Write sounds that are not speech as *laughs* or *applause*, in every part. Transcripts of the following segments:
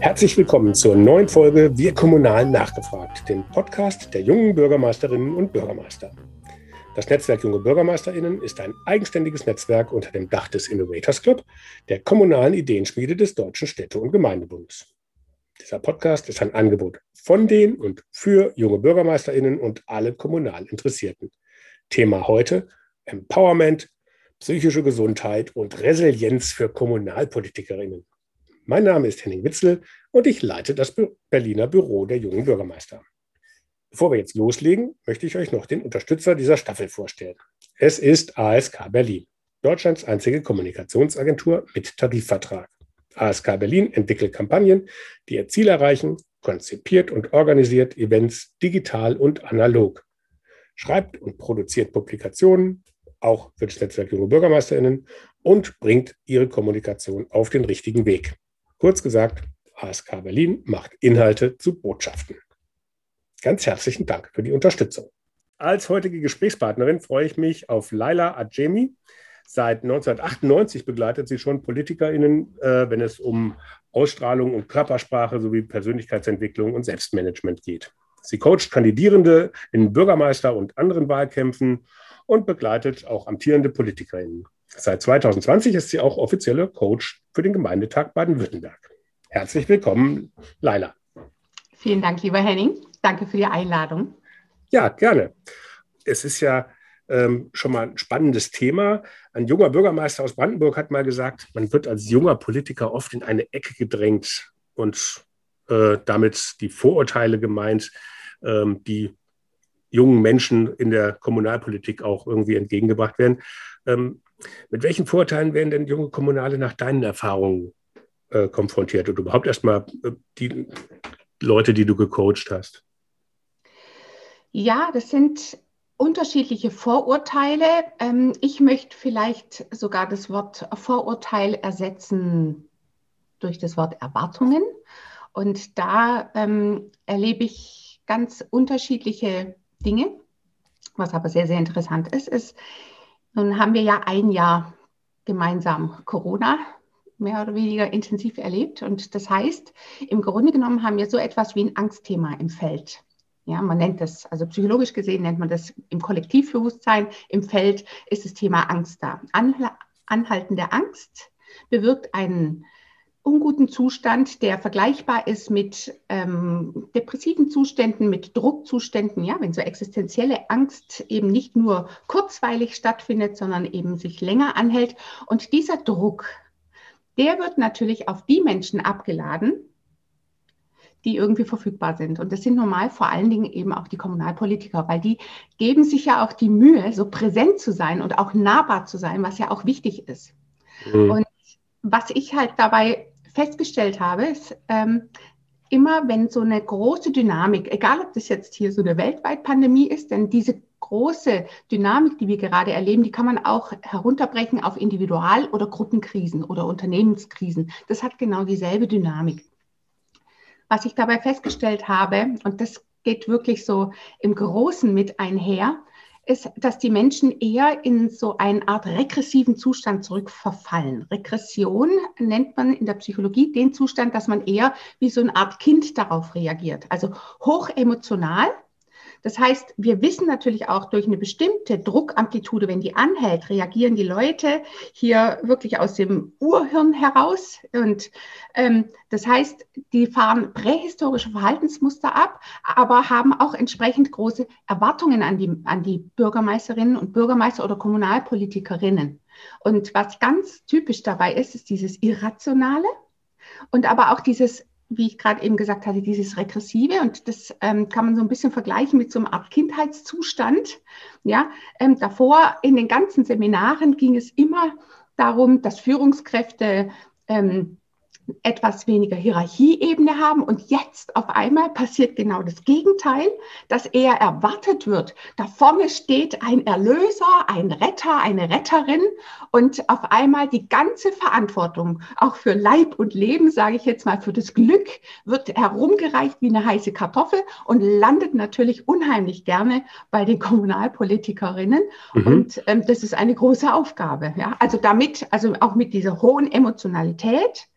Herzlich willkommen zur neuen Folge Wir Kommunalen nachgefragt, dem Podcast der jungen Bürgermeisterinnen und Bürgermeister. Das Netzwerk Junge Bürgermeisterinnen ist ein eigenständiges Netzwerk unter dem Dach des Innovators Club, der kommunalen Ideenschmiede des Deutschen Städte- und Gemeindebundes. Dieser Podcast ist ein Angebot von den und für junge Bürgermeisterinnen und alle kommunal Interessierten. Thema heute Empowerment, psychische Gesundheit und Resilienz für Kommunalpolitikerinnen. Mein Name ist Henning Witzel und ich leite das Berliner Büro der jungen Bürgermeister. Bevor wir jetzt loslegen, möchte ich euch noch den Unterstützer dieser Staffel vorstellen. Es ist ASK Berlin, Deutschlands einzige Kommunikationsagentur mit Tarifvertrag. ASK Berlin entwickelt Kampagnen, die ihr Ziel erreichen, konzipiert und organisiert Events digital und analog, schreibt und produziert Publikationen, auch für das Netzwerk Junge BürgermeisterInnen und bringt ihre Kommunikation auf den richtigen Weg. Kurz gesagt, ASK Berlin macht Inhalte zu Botschaften. Ganz herzlichen Dank für die Unterstützung. Als heutige Gesprächspartnerin freue ich mich auf Laila Adjemi. Seit 1998 begleitet sie schon PolitikerInnen, äh, wenn es um Ausstrahlung und Körpersprache sowie Persönlichkeitsentwicklung und Selbstmanagement geht. Sie coacht Kandidierende in Bürgermeister- und anderen Wahlkämpfen und begleitet auch amtierende PolitikerInnen. Seit 2020 ist sie auch offizielle Coach für den Gemeindetag Baden-Württemberg. Herzlich willkommen, Laila. Vielen Dank, lieber Henning. Danke für die Einladung. Ja, gerne. Es ist ja ähm, schon mal ein spannendes Thema. Ein junger Bürgermeister aus Brandenburg hat mal gesagt, man wird als junger Politiker oft in eine Ecke gedrängt und äh, damit die Vorurteile gemeint, ähm, die jungen Menschen in der Kommunalpolitik auch irgendwie entgegengebracht werden. Ähm, mit welchen Vorteilen werden denn junge Kommunale nach deinen Erfahrungen äh, konfrontiert und überhaupt erstmal äh, die Leute, die du gecoacht hast? Ja, das sind unterschiedliche Vorurteile. Ähm, ich möchte vielleicht sogar das Wort Vorurteil ersetzen durch das Wort Erwartungen. Und da ähm, erlebe ich ganz unterschiedliche Dinge. Was aber sehr, sehr interessant ist, ist, nun haben wir ja ein Jahr gemeinsam Corona mehr oder weniger intensiv erlebt. Und das heißt, im Grunde genommen haben wir so etwas wie ein Angstthema im Feld. Ja, man nennt das, also psychologisch gesehen nennt man das im Kollektivbewusstsein, im Feld ist das Thema Angst da. Anhaltende Angst bewirkt einen unguten Zustand, der vergleichbar ist mit ähm, depressiven Zuständen, mit Druckzuständen, ja, wenn so existenzielle Angst eben nicht nur kurzweilig stattfindet, sondern eben sich länger anhält. Und dieser Druck, der wird natürlich auf die Menschen abgeladen, die irgendwie verfügbar sind. Und das sind normal vor allen Dingen eben auch die Kommunalpolitiker, weil die geben sich ja auch die Mühe, so präsent zu sein und auch nahbar zu sein, was ja auch wichtig ist. Mhm. Und was ich halt dabei festgestellt habe, ist, ähm, immer wenn so eine große Dynamik, egal ob das jetzt hier so eine weltweite Pandemie ist, denn diese große Dynamik, die wir gerade erleben, die kann man auch herunterbrechen auf Individual- oder Gruppenkrisen oder Unternehmenskrisen. Das hat genau dieselbe Dynamik. Was ich dabei festgestellt habe, und das geht wirklich so im Großen mit einher, ist, dass die Menschen eher in so eine Art regressiven Zustand zurückverfallen. Regression nennt man in der Psychologie den Zustand, dass man eher wie so eine Art Kind darauf reagiert. Also hochemotional, das heißt, wir wissen natürlich auch durch eine bestimmte Druckamplitude, wenn die anhält, reagieren die Leute hier wirklich aus dem Urhirn heraus. Und ähm, das heißt, die fahren prähistorische Verhaltensmuster ab, aber haben auch entsprechend große Erwartungen an die, an die Bürgermeisterinnen und Bürgermeister oder Kommunalpolitikerinnen. Und was ganz typisch dabei ist, ist dieses Irrationale und aber auch dieses wie ich gerade eben gesagt hatte, dieses Regressive und das ähm, kann man so ein bisschen vergleichen mit so einer Art Kindheitszustand. Ja, ähm, davor in den ganzen Seminaren ging es immer darum, dass Führungskräfte ähm, etwas weniger Hierarchieebene haben. Und jetzt auf einmal passiert genau das Gegenteil, dass eher erwartet wird. Da vorne steht ein Erlöser, ein Retter, eine Retterin und auf einmal die ganze Verantwortung, auch für Leib und Leben, sage ich jetzt mal, für das Glück, wird herumgereicht wie eine heiße Kartoffel und landet natürlich unheimlich gerne bei den Kommunalpolitikerinnen. Mhm. Und ähm, das ist eine große Aufgabe. Ja? Also damit, also auch mit dieser hohen Emotionalität,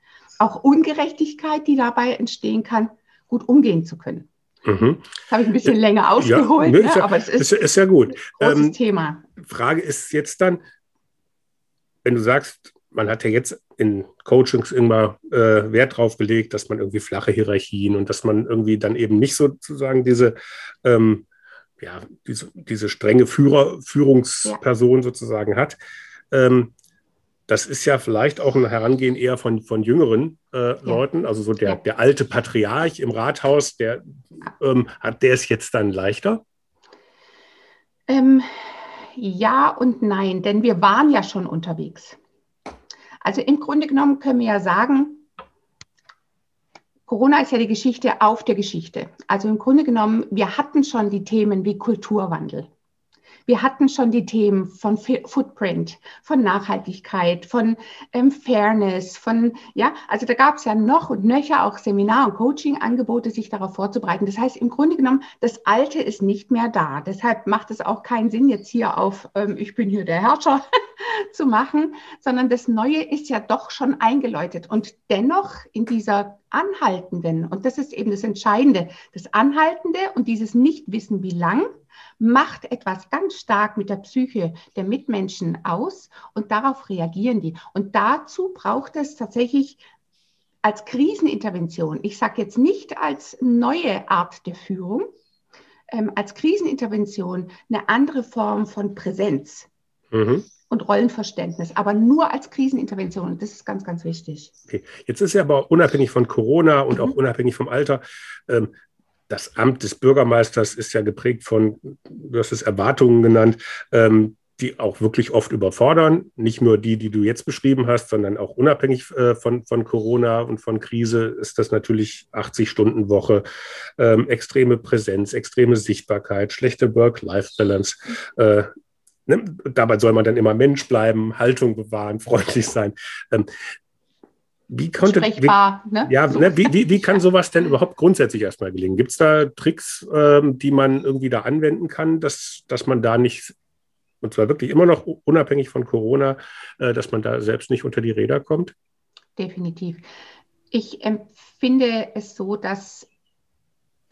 auch Ungerechtigkeit, die dabei entstehen kann, gut umgehen zu können. Mhm. Das habe ich ein bisschen länger ausgeholt, ja, ne, ja, aber es ist, ist, ja gut. Großes ähm, Thema. Frage ist jetzt dann, wenn du sagst, man hat ja jetzt in Coachings immer äh, Wert drauf gelegt, dass man irgendwie flache Hierarchien und dass man irgendwie dann eben nicht sozusagen diese, ähm, ja, diese, diese strenge Führer, Führungsperson ja. sozusagen hat. Ähm, das ist ja vielleicht auch ein Herangehen eher von, von jüngeren äh. Leuten. Also so der, der alte Patriarch im Rathaus, der ähm, hat der ist jetzt dann leichter? Ähm, ja und nein, denn wir waren ja schon unterwegs. Also im Grunde genommen können wir ja sagen, Corona ist ja die Geschichte auf der Geschichte. Also im Grunde genommen, wir hatten schon die Themen wie Kulturwandel. Wir hatten schon die Themen von Footprint, von Nachhaltigkeit, von ähm, Fairness, von, ja, also da gab es ja noch und nöcher auch Seminar- und Coaching-Angebote, sich darauf vorzubereiten. Das heißt, im Grunde genommen, das Alte ist nicht mehr da. Deshalb macht es auch keinen Sinn, jetzt hier auf, ähm, ich bin hier der Herrscher *laughs* zu machen, sondern das Neue ist ja doch schon eingeläutet. Und dennoch in dieser anhaltenden, und das ist eben das Entscheidende, das Anhaltende und dieses Nichtwissen, wie lang, macht etwas ganz stark mit der Psyche der Mitmenschen aus und darauf reagieren die. Und dazu braucht es tatsächlich als Krisenintervention, ich sage jetzt nicht als neue Art der Führung, ähm, als Krisenintervention eine andere Form von Präsenz. Mhm und Rollenverständnis, aber nur als Krisenintervention. das ist ganz, ganz wichtig. Okay. Jetzt ist ja aber unabhängig von Corona und mhm. auch unabhängig vom Alter, ähm, das Amt des Bürgermeisters ist ja geprägt von, du hast es Erwartungen genannt, ähm, die auch wirklich oft überfordern. Nicht nur die, die du jetzt beschrieben hast, sondern auch unabhängig äh, von, von Corona und von Krise ist das natürlich 80-Stunden-Woche, ähm, extreme Präsenz, extreme Sichtbarkeit, schlechte Work-Life-Balance. Äh, ne? Dabei soll man dann immer Mensch bleiben, Haltung bewahren, freundlich sein. Ähm, wie konnte, Sprechbar, wie, ne? Ja, so. ne, wie, wie, wie kann *laughs* sowas denn überhaupt grundsätzlich erstmal gelingen? Gibt es da Tricks, ähm, die man irgendwie da anwenden kann, dass, dass man da nicht, und zwar wirklich immer noch unabhängig von Corona, äh, dass man da selbst nicht unter die Räder kommt? Definitiv. Ich empfinde es so, dass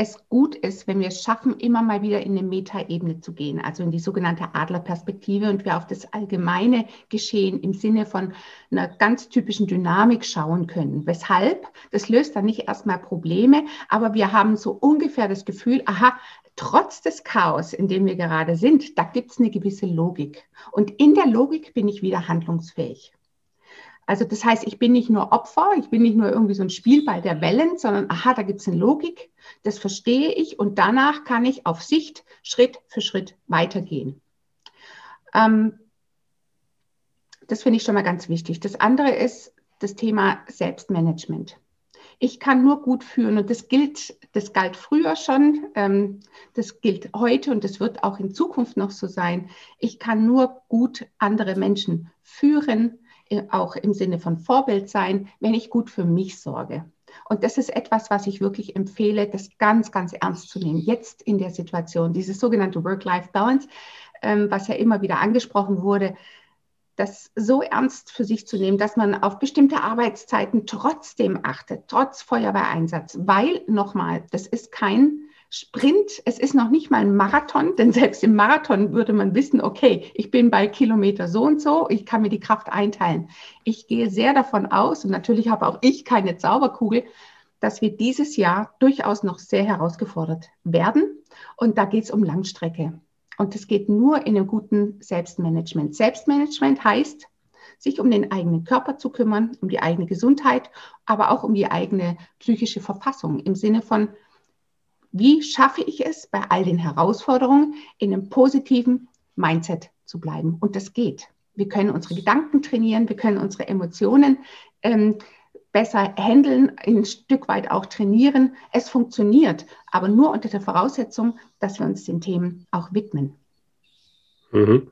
es gut ist, wenn wir es schaffen, immer mal wieder in eine Metaebene zu gehen, also in die sogenannte Adlerperspektive und wir auf das allgemeine Geschehen im Sinne von einer ganz typischen Dynamik schauen können. Weshalb? Das löst dann nicht erstmal Probleme, aber wir haben so ungefähr das Gefühl, aha, trotz des Chaos, in dem wir gerade sind, da gibt es eine gewisse Logik. Und in der Logik bin ich wieder handlungsfähig. Also das heißt, ich bin nicht nur Opfer, ich bin nicht nur irgendwie so ein Spielball der Wellen, sondern aha, da gibt es eine Logik, das verstehe ich und danach kann ich auf Sicht Schritt für Schritt weitergehen. Ähm, das finde ich schon mal ganz wichtig. Das andere ist das Thema Selbstmanagement. Ich kann nur gut führen und das gilt, das galt früher schon, ähm, das gilt heute und das wird auch in Zukunft noch so sein. Ich kann nur gut andere Menschen führen, auch im Sinne von Vorbild sein, wenn ich gut für mich sorge. Und das ist etwas, was ich wirklich empfehle, das ganz, ganz ernst zu nehmen. Jetzt in der Situation, dieses sogenannte Work-Life-Balance, ähm, was ja immer wieder angesprochen wurde, das so ernst für sich zu nehmen, dass man auf bestimmte Arbeitszeiten trotzdem achtet, trotz Feuerwehreinsatz, weil nochmal, das ist kein Sprint, es ist noch nicht mal ein Marathon, denn selbst im Marathon würde man wissen, okay, ich bin bei Kilometer so und so, ich kann mir die Kraft einteilen. Ich gehe sehr davon aus, und natürlich habe auch ich keine Zauberkugel, dass wir dieses Jahr durchaus noch sehr herausgefordert werden. Und da geht es um Langstrecke. Und es geht nur in einem guten Selbstmanagement. Selbstmanagement heißt, sich um den eigenen Körper zu kümmern, um die eigene Gesundheit, aber auch um die eigene psychische Verfassung im Sinne von, wie schaffe ich es, bei all den Herausforderungen in einem positiven Mindset zu bleiben? Und das geht. Wir können unsere Gedanken trainieren, wir können unsere Emotionen ähm, besser handeln, ein Stück weit auch trainieren. Es funktioniert, aber nur unter der Voraussetzung, dass wir uns den Themen auch widmen. Mhm.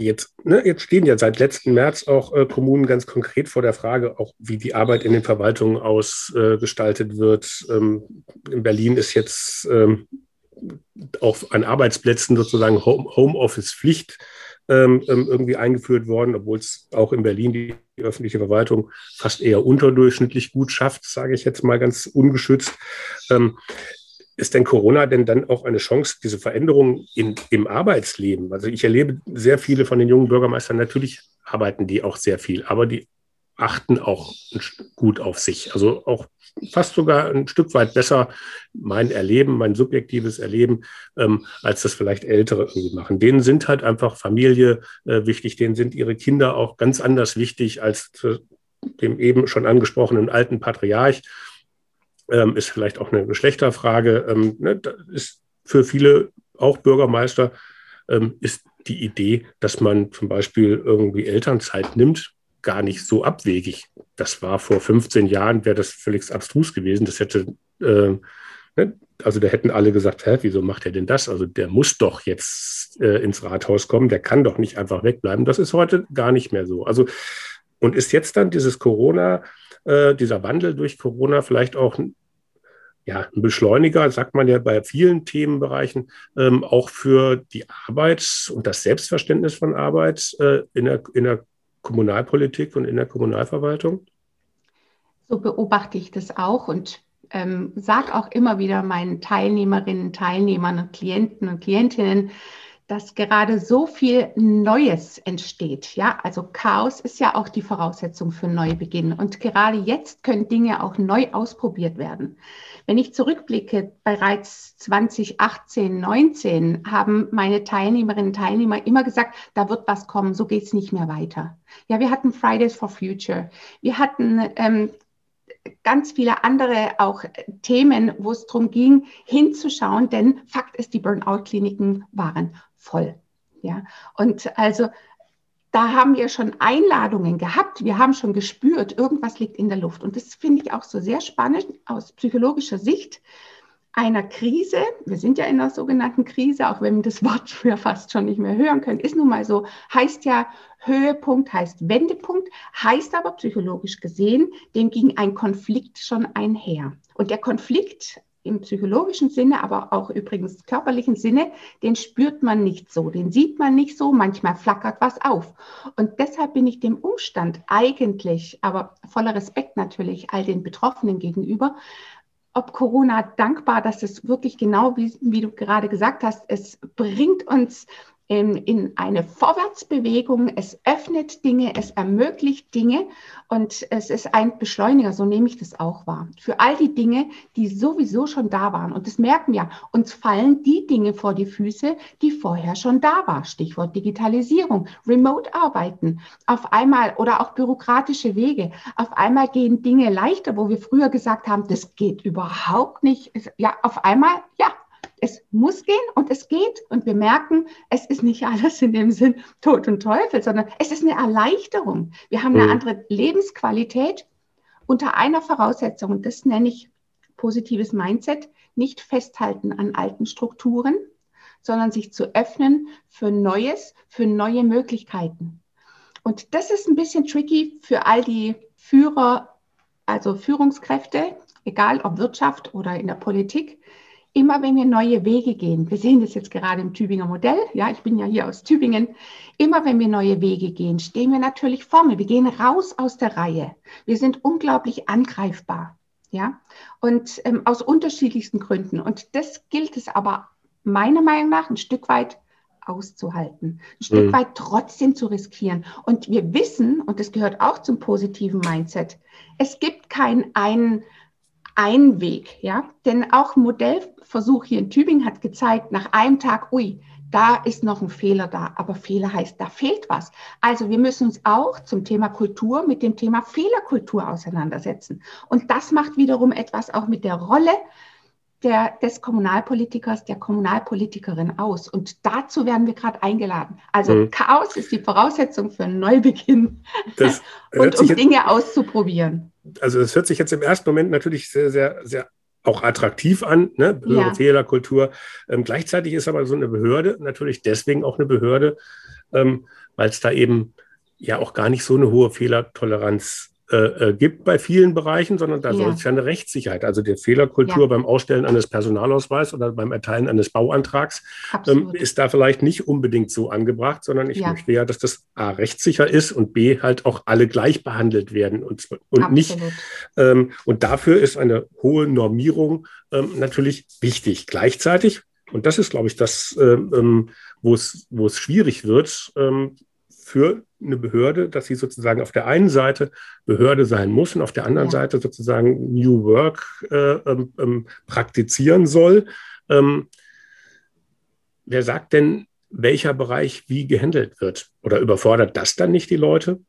Jetzt, ne, jetzt stehen ja seit letzten März auch äh, Kommunen ganz konkret vor der Frage, auch wie die Arbeit in den Verwaltungen ausgestaltet äh, wird. Ähm, in Berlin ist jetzt ähm, auch an Arbeitsplätzen sozusagen Home, Homeoffice-Pflicht. ähm, ähm, irgendwie eingeführt worden, obwohl es auch in Berlin die öffentliche Verwaltung fast eher unterdurchschnittlich gut schafft, sage ich jetzt mal ganz ungeschützt. Ist denn Corona denn dann auch eine Chance, diese Veränderung in, im Arbeitsleben? Also ich erlebe sehr viele von den jungen Bürgermeistern, natürlich arbeiten die auch sehr viel, aber die achten auch gut auf sich. Also auch fast sogar ein Stück weit besser mein Erleben, mein subjektives Erleben, ähm, als das vielleicht Ältere irgendwie machen. Denen sind halt einfach Familie äh, wichtig, denen sind ihre Kinder auch ganz anders wichtig als dem eben schon angesprochenen alten Patriarch. Ähm, ist vielleicht auch eine Geschlechterfrage. Ähm, ne, ist für viele auch Bürgermeister ähm, ist die Idee, dass man zum Beispiel irgendwie Elternzeit nimmt, gar nicht so abwegig. Das war vor 15 Jahren, wäre das völlig abstrus gewesen. Das hätte, äh, ne? also da hätten alle gesagt, hä, wieso macht er denn das? Also der muss doch jetzt äh, ins Rathaus kommen, der kann doch nicht einfach wegbleiben. Das ist heute gar nicht mehr so. Also und ist jetzt dann dieses Corona, äh, dieser Wandel durch Corona vielleicht auch ja, ein Beschleuniger, sagt man ja bei vielen Themenbereichen, ähm, auch für die Arbeit und das Selbstverständnis von Arbeit äh, in, der, in der Kommunalpolitik und in der Kommunalverwaltung? So beobachte ich das auch und ähm, sage auch immer wieder meinen Teilnehmerinnen, Teilnehmern und Klienten und Klientinnen, dass gerade so viel Neues entsteht. Ja, also Chaos ist ja auch die Voraussetzung für Neubeginn. Und gerade jetzt können Dinge auch neu ausprobiert werden. Wenn ich zurückblicke, bereits 2018, 19 haben meine Teilnehmerinnen und Teilnehmer immer gesagt, da wird was kommen, so geht es nicht mehr weiter. Ja, wir hatten Fridays for Future. Wir hatten ähm, ganz viele andere auch Themen, wo es darum ging, hinzuschauen, denn Fakt ist, die Burnout-Kliniken waren voll. Ja, und also da haben wir schon Einladungen gehabt. Wir haben schon gespürt, irgendwas liegt in der Luft. Und das finde ich auch so sehr spannend aus psychologischer Sicht einer Krise. Wir sind ja in einer sogenannten Krise, auch wenn wir das Wort früher fast schon nicht mehr hören können. Ist nun mal so, heißt ja Höhepunkt, heißt Wendepunkt, heißt aber psychologisch gesehen, dem ging ein Konflikt schon einher. Und der Konflikt im psychologischen Sinne, aber auch übrigens körperlichen Sinne, den spürt man nicht so, den sieht man nicht so, manchmal flackert was auf. Und deshalb bin ich dem Umstand eigentlich, aber voller Respekt natürlich all den Betroffenen gegenüber, ob Corona dankbar, dass es wirklich genau, wie, wie du gerade gesagt hast, es bringt uns in, in eine Vorwärtsbewegung. Es öffnet Dinge, es ermöglicht Dinge und es ist ein Beschleuniger, so nehme ich das auch wahr. Für all die Dinge, die sowieso schon da waren. Und das merken wir. Uns fallen die Dinge vor die Füße, die vorher schon da waren. Stichwort Digitalisierung, Remote-Arbeiten. Auf einmal oder auch bürokratische Wege. Auf einmal gehen Dinge leichter, wo wir früher gesagt haben, das geht überhaupt nicht. Ja, auf einmal, ja, es muss gehen und es geht und wir merken, es ist nicht alles in dem Sinn Tod und Teufel, sondern es ist eine Erleichterung. Wir haben eine mhm. andere Lebensqualität unter einer Voraussetzung und das nenne ich positives Mindset, nicht festhalten an alten Strukturen, sondern sich zu öffnen für Neues, für neue Möglichkeiten. Und das ist ein bisschen tricky für all die Führer, also Führungskräfte, egal ob Wirtschaft oder in der Politik, immer wenn wir neue Wege gehen, wir sehen das jetzt gerade im Tübinger Modell, ja, ich bin ja hier aus Tübingen, immer wenn wir neue Wege gehen, stehen wir natürlich vorne. Wir gehen raus aus der Reihe. Wir sind unglaublich angreifbar, ja, und ähm, aus unterschiedlichsten Gründen. Und das gilt es aber meiner Meinung nach ein Stück weit auszuhalten, ein Stück mhm. weit trotzdem zu riskieren. Und wir wissen, und das gehört auch zum positiven Mindset, es gibt keinen einen ein Weg, ja. Denn auch ein Modellversuch hier in Tübingen hat gezeigt, nach einem Tag, ui, da ist noch ein Fehler da. Aber Fehler heißt, da fehlt was. Also wir müssen uns auch zum Thema Kultur mit dem Thema Fehlerkultur auseinandersetzen. Und das macht wiederum etwas auch mit der Rolle der, des Kommunalpolitikers, der Kommunalpolitikerin aus. Und dazu werden wir gerade eingeladen. Also mhm. Chaos ist die Voraussetzung für einen Neubeginn *laughs* und um Dinge auszuprobieren also es hört sich jetzt im ersten Moment natürlich sehr, sehr, sehr auch attraktiv an, ne? ja. Fehlerkultur. Ähm, gleichzeitig ist aber so eine Behörde natürlich deswegen auch eine Behörde, ähm, weil es da eben ja auch gar nicht so eine hohe Fehlertoleranz äh, äh, gibt bei vielen Bereichen, sondern da ja. soll es ja eine Rechtssicherheit, also die Fehlerkultur ja. beim Ausstellen eines Personalausweises oder beim Erteilen eines Bauantrags ähm, ist da vielleicht nicht unbedingt so angebracht, sondern ich ja. möchte ja, dass das A rechtssicher ist und B halt auch alle gleich behandelt werden und, und nicht. Ähm, und dafür ist eine hohe Normierung ähm, natürlich wichtig. Gleichzeitig, und das ist, glaube ich, das, ähm, ähm wo es schwierig wird, ähm, für eine Behörde, dass sie sozusagen auf der einen Seite Behörde sein muss und auf der anderen ja. Seite sozusagen New Work äh, ähm, ähm, praktizieren soll. Ähm, wer sagt denn, welcher Bereich wie gehandelt wird? Oder überfordert das dann nicht die Leute?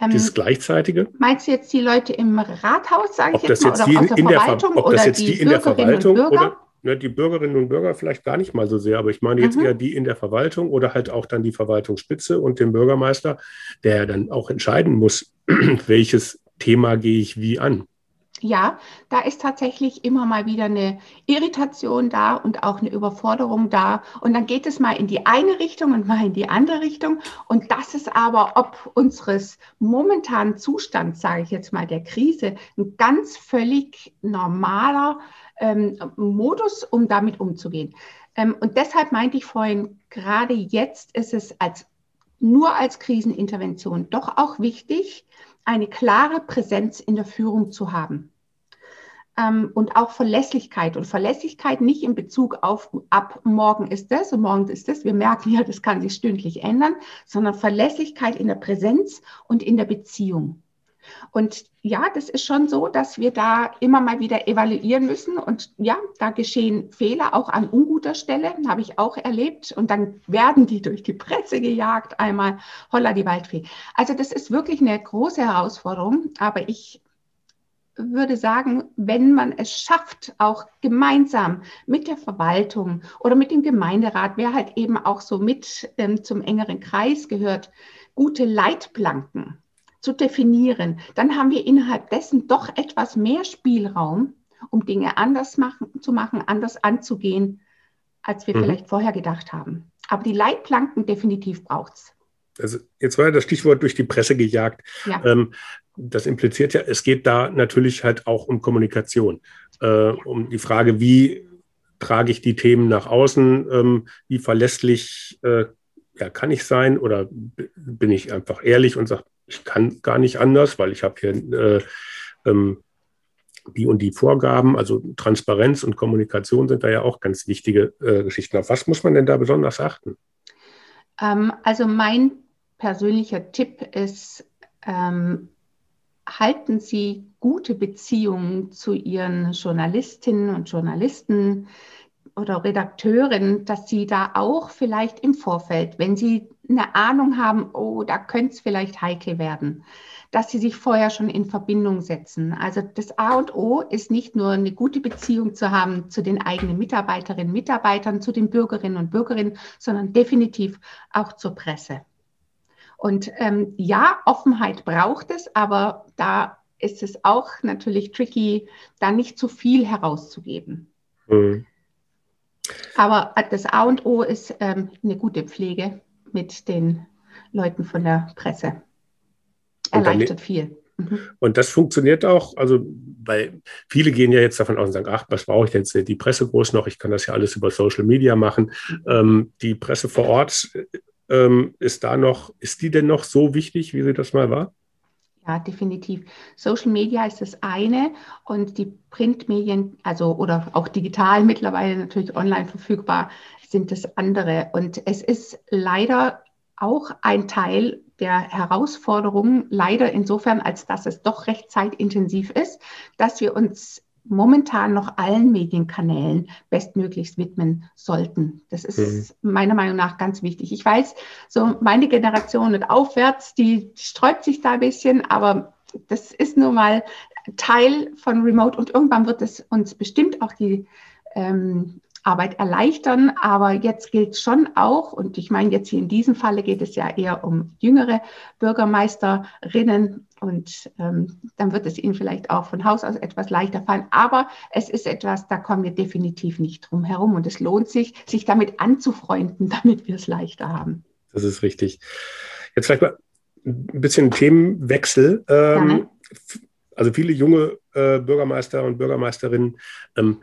Ähm, Dieses Gleichzeitige? Meinst du jetzt die Leute im Rathaus, sage ich jetzt, jetzt mal, oder aus der Verwaltung? Ob das jetzt die, die in der Verwaltung oder ne, die Bürgerinnen und Bürger vielleicht gar nicht mal so sehr, aber ich meine jetzt mhm. eher die in der Verwaltung oder halt auch dann die Verwaltungsspitze und den Bürgermeister, der dann auch entscheiden muss, *clears throat* welches Thema gehe ich wie an. Ja, da ist tatsächlich immer mal wieder eine Irritation da und auch eine Überforderung da. Und dann geht es mal in die eine Richtung und mal in die andere Richtung. Und das ist aber ob unseres momentanen Zustands, sage ich jetzt mal, der Krise, ein ganz völlig normaler ähm, Modus, um damit umzugehen. Ähm, und deshalb meinte ich vorhin, gerade jetzt ist es als nur als Krisenintervention doch auch wichtig, eine klare Präsenz in der Führung zu haben. Ähm, und auch Verlässlichkeit. Und Verlässlichkeit nicht in Bezug auf, ab morgen ist das und morgen ist das. Wir merken ja, das kann sich stündlich ändern, sondern Verlässlichkeit in der Präsenz und in der Beziehung. Und ja, das ist schon so, dass wir da immer mal wieder evaluieren müssen. Und ja, da geschehen Fehler auch an unguter Stelle, habe ich auch erlebt. Und dann werden die durch die Presse gejagt, einmal holla die Waldfee. Also das ist wirklich eine große Herausforderung. Aber ich würde sagen, wenn man es schafft, auch gemeinsam mit der Verwaltung oder mit dem Gemeinderat, wer halt eben auch so mit ähm, zum engeren Kreis gehört, gute Leitplanken zu definieren, dann haben wir innerhalb dessen doch etwas mehr Spielraum, um Dinge anders machen, zu machen, anders anzugehen, als wir mhm. vielleicht vorher gedacht haben. Aber die Leitplanken definitiv braucht es. Also jetzt war ja das Stichwort durch die Presse gejagt. Ja. Ähm, das impliziert ja, es geht da natürlich halt auch um Kommunikation, äh, um die Frage, wie trage ich die Themen nach außen, ähm, wie verlässlich äh, ja, kann ich sein oder bin ich einfach ehrlich und sage, ich kann gar nicht anders, weil ich habe hier äh, ähm, die und die Vorgaben, also Transparenz und Kommunikation sind da ja auch ganz wichtige äh, Geschichten. Auf was muss man denn da besonders achten? Ähm, also mein persönlicher Tipp ist, ähm, halten Sie gute Beziehungen zu Ihren Journalistinnen und Journalisten oder Redakteuren, dass Sie da auch vielleicht im Vorfeld, wenn Sie eine Ahnung haben, oh, da könnte es vielleicht heikel werden, dass Sie sich vorher schon in Verbindung setzen. Also das A und O ist nicht nur eine gute Beziehung zu haben zu den eigenen Mitarbeiterinnen und Mitarbeitern, zu den Bürgerinnen und Bürgerinnen, sondern definitiv auch zur Presse. Und ähm, ja, Offenheit braucht es, aber da ist es auch natürlich tricky, da nicht zu viel herauszugeben. Mhm. Aber das A und O ist ähm, eine gute Pflege mit den Leuten von der Presse. Erleichtert viel. Mhm. Und das funktioniert auch, also weil viele gehen ja jetzt davon aus und sagen, ach, was brauche ich jetzt die Presse groß noch? Ich kann das ja alles über Social Media machen. Mhm. Ähm, die Presse vor Ort ähm, ist da noch, ist die denn noch so wichtig, wie sie das mal war? Ja, definitiv. Social Media ist das eine und die Printmedien, also oder auch digital mittlerweile natürlich online verfügbar, sind das andere. Und es ist leider auch ein Teil der Herausforderung, leider insofern, als dass es doch recht zeitintensiv ist, dass wir uns momentan noch allen Medienkanälen bestmöglichst widmen sollten. Das ist mhm. meiner Meinung nach ganz wichtig. Ich weiß, so meine Generation und aufwärts, die sträubt sich da ein bisschen, aber das ist nun mal Teil von Remote und irgendwann wird es uns bestimmt auch die ähm, Arbeit erleichtern. Aber jetzt gilt schon auch, und ich meine, jetzt hier in diesem Falle geht es ja eher um jüngere Bürgermeisterinnen und ähm, dann wird es ihnen vielleicht auch von Haus aus etwas leichter fallen. Aber es ist etwas, da kommen wir definitiv nicht drum herum. Und es lohnt sich, sich damit anzufreunden, *laughs* damit wir es leichter haben. Das ist richtig. Jetzt vielleicht mal ein bisschen Themenwechsel. Ähm, also viele junge äh, Bürgermeister und Bürgermeisterinnen ähm,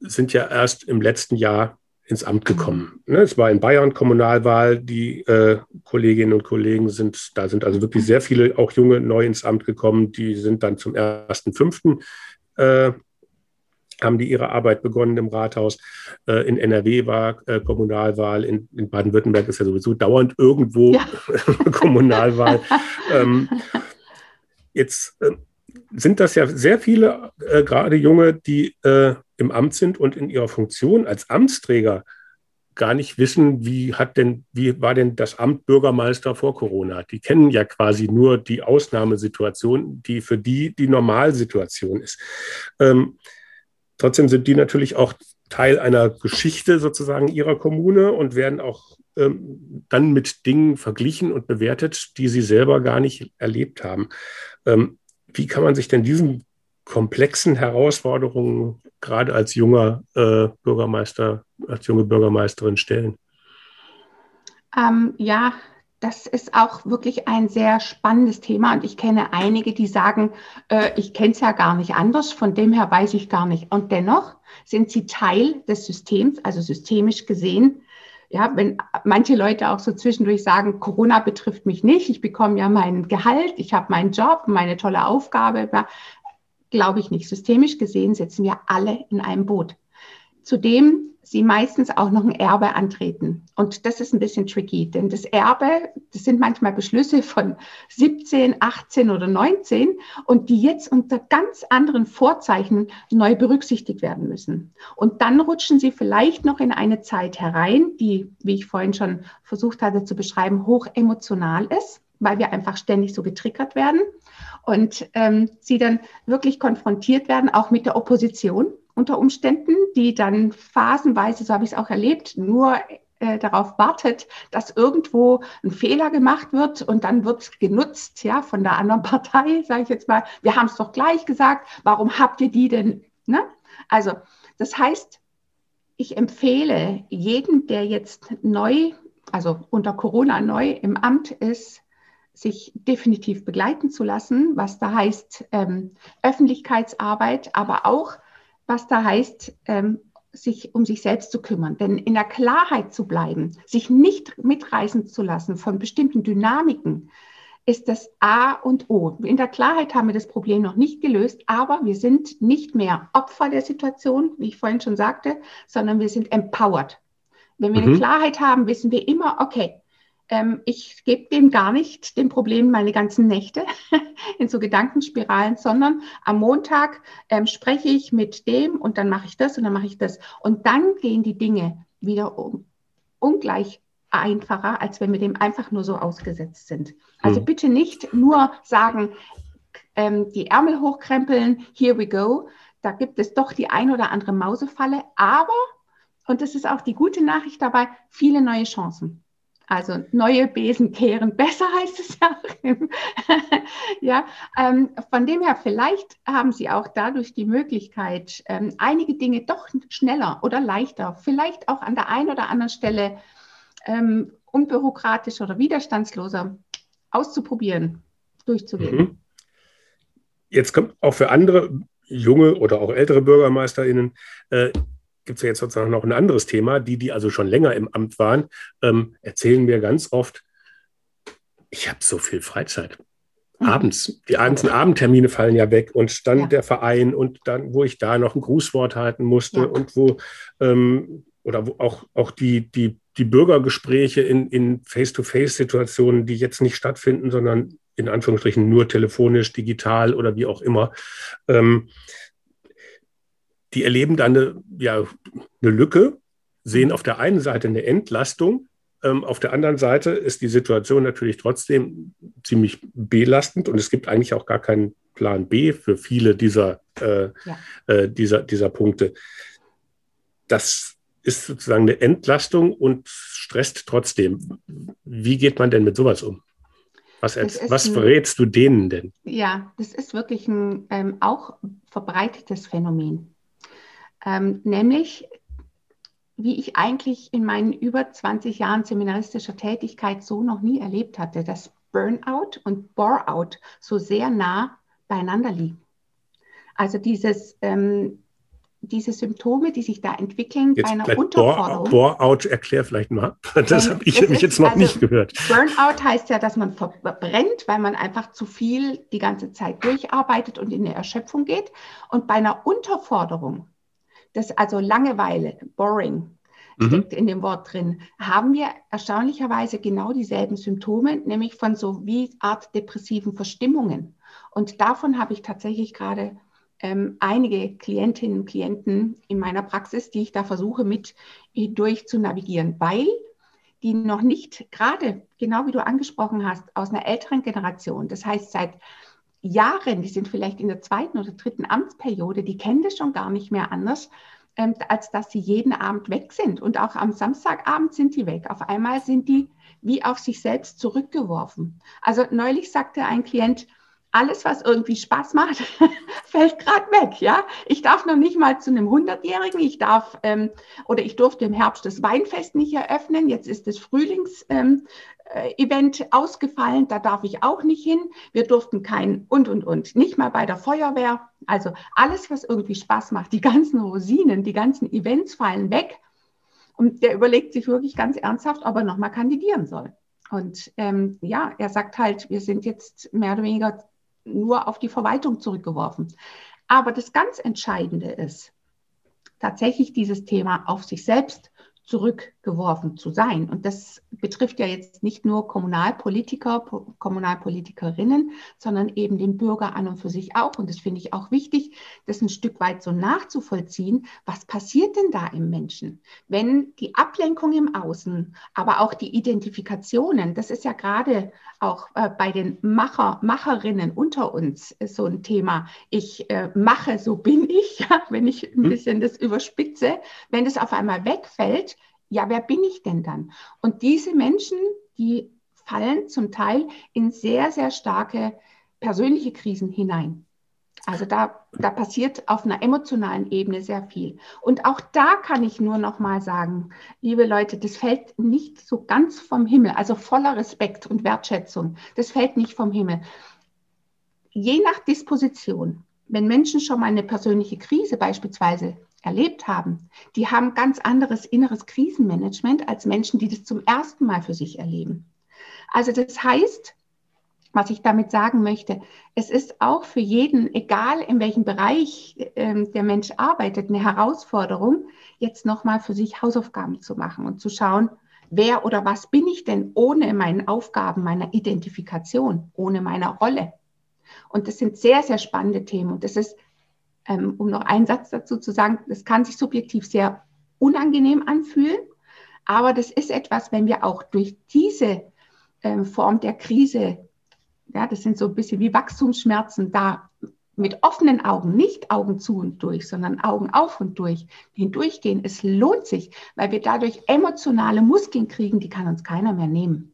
sind ja erst im letzten Jahr ins Amt gekommen. Ne, es war in Bayern Kommunalwahl, die äh, Kolleginnen und Kollegen sind, da sind also wirklich sehr viele auch junge neu ins Amt gekommen, die sind dann zum 1.5. Äh, haben die ihre Arbeit begonnen im Rathaus. Äh, in NRW war äh, Kommunalwahl, in, in Baden-Württemberg ist ja sowieso dauernd irgendwo ja. *laughs* Kommunalwahl. *laughs* ähm, jetzt äh, sind das ja sehr viele, äh, gerade Junge, die äh, im Amt sind und in ihrer Funktion als Amtsträger gar nicht wissen, wie hat denn, wie war denn das Amt Bürgermeister vor Corona? Die kennen ja quasi nur die Ausnahmesituation, die für die die Normalsituation ist. Ähm, trotzdem sind die natürlich auch Teil einer Geschichte sozusagen ihrer Kommune und werden auch ähm, dann mit Dingen verglichen und bewertet, die sie selber gar nicht erlebt haben. Ähm, wie kann man sich denn diesen komplexen Herausforderungen gerade als junger äh, Bürgermeister, als junge Bürgermeisterin stellen? Ähm, ja, das ist auch wirklich ein sehr spannendes Thema und ich kenne einige, die sagen, äh, ich kenne es ja gar nicht anders, von dem her weiß ich gar nicht. Und dennoch sind sie Teil des Systems, also systemisch gesehen. Ja, wenn manche Leute auch so zwischendurch sagen, Corona betrifft mich nicht, ich bekomme ja mein Gehalt, ich habe meinen Job, meine tolle Aufgabe, glaube ich nicht. Systemisch gesehen sitzen wir alle in einem Boot. Zudem sie meistens auch noch ein Erbe antreten. Und das ist ein bisschen tricky, denn das Erbe, das sind manchmal Beschlüsse von 17, 18 oder 19 und die jetzt unter ganz anderen Vorzeichen neu berücksichtigt werden müssen. Und dann rutschen sie vielleicht noch in eine Zeit herein, die, wie ich vorhin schon versucht hatte zu beschreiben, hoch emotional ist, weil wir einfach ständig so getriggert werden und ähm, sie dann wirklich konfrontiert werden, auch mit der Opposition unter Umständen, die dann phasenweise, so habe ich es auch erlebt, nur äh, darauf wartet, dass irgendwo ein Fehler gemacht wird und dann wird genutzt, ja, von der anderen *laughs* Partei, sage ich jetzt mal, wir haben es doch gleich gesagt, warum habt ihr die denn? Ne? Also, das heißt, ich empfehle jedem, der jetzt neu, also unter Corona neu im Amt ist, sich definitiv begleiten zu lassen, was da heißt ähm, Öffentlichkeitsarbeit, aber auch was da heißt, ähm, sich um sich selbst zu kümmern. Denn in der Klarheit zu bleiben, sich nicht mitreißen zu lassen von bestimmten Dynamiken, ist das A und O. In der Klarheit haben wir das Problem noch nicht gelöst, aber wir sind nicht mehr Opfer der Situation, wie ich vorhin schon sagte, sondern wir sind empowered. Wenn wir mhm. eine Klarheit haben, wissen wir immer, okay, ähm, ich gebe dem gar nicht dem Problem meine ganzen Nächte *laughs* in so Gedankenspiralen, sondern am Montag ähm, spreche ich mit dem und dann mache ich das und dann mache ich das. Und dann gehen die Dinge wieder um, ungleich einfacher, als wenn wir dem einfach nur so ausgesetzt sind. Also mhm. bitte nicht nur sagen, ähm, die Ärmel hochkrempeln, here we go. Da gibt es doch die ein oder andere Mausefalle, aber, und das ist auch die gute Nachricht dabei, viele neue Chancen. Also neue Besen kehren besser *laughs* heißt es ja. *laughs* ja, ähm, von dem her vielleicht haben Sie auch dadurch die Möglichkeit, ähm, einige Dinge doch schneller oder leichter, vielleicht auch an der einen oder anderen Stelle ähm, unbürokratisch oder widerstandsloser auszuprobieren, durchzugehen. Mhm. Jetzt kommt auch für andere junge oder auch ältere BürgermeisterInnen äh, gibt es ja jetzt sozusagen noch ein anderes Thema. Die, die also schon länger im Amt waren, ähm, erzählen mir ganz oft, ich habe so viel Freizeit. Mhm. Abends, die ganzen Abendtermine fallen ja weg und dann ja. der Verein und dann, wo ich da noch ein Grußwort halten musste ja. und wo ähm, oder wo auch, auch die, die, die Bürgergespräche in, in Face-to-Face-Situationen, die jetzt nicht stattfinden, sondern in Anführungsstrichen nur telefonisch, digital oder wie auch immer. Ähm, die erleben dann eine, ja, eine Lücke, sehen auf der einen Seite eine Entlastung, ähm, auf der anderen Seite ist die Situation natürlich trotzdem ziemlich belastend und es gibt eigentlich auch gar keinen Plan B für viele dieser, äh, ja. äh, dieser, dieser Punkte. Das ist sozusagen eine Entlastung und stresst trotzdem. Wie geht man denn mit sowas um? Was, was verrätst du denen denn? Ja, das ist wirklich ein ähm, auch verbreitetes Phänomen. Ähm, nämlich, wie ich eigentlich in meinen über 20 Jahren seminaristischer Tätigkeit so noch nie erlebt hatte, dass Burnout und Bore-out so sehr nah beieinander liegen. Also dieses, ähm, diese Symptome, die sich da entwickeln jetzt bei einer Unterforderung. Bore-out, erklär vielleicht mal. *laughs* Das ähm, habe ich nämlich jetzt noch also nicht gehört. Burnout heißt ja, dass man verbrennt, weil man einfach zu viel die ganze Zeit durcharbeitet und in eine Erschöpfung geht. Und bei einer Unterforderung, das also Langeweile, Boring, steckt mhm. in dem Wort drin, haben wir erstaunlicherweise genau dieselben Symptome, nämlich von so wie Art depressiven Verstimmungen. Und davon habe ich tatsächlich gerade ähm, einige Klientinnen und Klienten in meiner Praxis, die ich da versuche mit durch zu navigieren, weil die noch nicht gerade, genau wie du angesprochen hast, aus einer älteren Generation, das heißt seit Jahren, die sind vielleicht in der zweiten oder dritten Amtsperiode, die kennen das schon gar nicht mehr anders, ähm, als dass sie jeden Abend weg sind. Und auch am Samstagabend sind die weg. Auf einmal sind die wie auf sich selbst zurückgeworfen. Also neulich sagte ein Klient, alles, was irgendwie Spaß macht, *laughs* fällt gerade weg. Ja, ich darf noch nicht mal zu einem Hundertjährigen. Ich darf ähm, oder ich durfte im Herbst das Weinfest nicht eröffnen. Jetzt ist das Frühlingsevent ähm, ausgefallen. Da darf ich auch nicht hin. Wir durften kein und und und. Nicht mal bei der Feuerwehr. Also alles, was irgendwie Spaß macht, die ganzen Rosinen, die ganzen Events fallen weg. Und der überlegt sich wirklich ganz ernsthaft, ob er nochmal kandidieren soll. Und ähm, ja, er sagt halt, wir sind jetzt mehr oder weniger nur auf die Verwaltung zurückgeworfen. Aber das ganz Entscheidende ist tatsächlich dieses Thema auf sich selbst zurückgeworfen zu sein. Und das betrifft ja jetzt nicht nur Kommunalpolitiker, Kommunalpolitikerinnen, sondern eben den Bürger an und für sich auch. Und das finde ich auch wichtig, das ein Stück weit so nachzuvollziehen. Was passiert denn da im Menschen? Wenn die Ablenkung im Außen, aber auch die Identifikationen, das ist ja gerade auch äh, bei den Macher, Macherinnen unter uns so ein Thema. Ich äh, mache, so bin ich, *laughs* ja, wenn ich ein hm. bisschen das überspitze. Wenn das auf einmal wegfällt, ja, wer bin ich denn dann? Und diese Menschen, die fallen zum Teil in sehr, sehr starke persönliche Krisen hinein. Also da, da passiert auf einer emotionalen Ebene sehr viel. Und auch da kann ich nur noch mal sagen, liebe Leute, das fällt nicht so ganz vom Himmel, also voller Respekt und Wertschätzung. Das fällt nicht vom Himmel. Je nach Disposition, wenn Menschen schon mal eine persönliche Krise beispielsweise erlebt haben, die haben ganz anderes inneres Krisenmanagement als Menschen, die das zum ersten Mal für sich erleben. Also das heißt, was ich damit sagen möchte, es ist auch für jeden, egal in welchem Bereich äh, der Mensch arbeitet, eine Herausforderung, jetzt nochmal für sich Hausaufgaben zu machen und zu schauen, wer oder was bin ich denn ohne meinen Aufgaben, meiner Identifikation, ohne meiner Rolle. Und das sind sehr, sehr spannende Themen. Und das ist ähm, um noch einen Satz dazu zu sagen, das kann sich subjektiv sehr unangenehm anfühlen, aber das ist etwas, wenn wir auch durch diese ähm, Form der Krise, ja, das sind so ein bisschen wie Wachstumsschmerzen, da mit offenen Augen, nicht Augen zu und durch, sondern Augen auf und durch, hindurchgehen, es lohnt sich, weil wir dadurch emotionale Muskeln kriegen, die kann uns keiner mehr nehmen.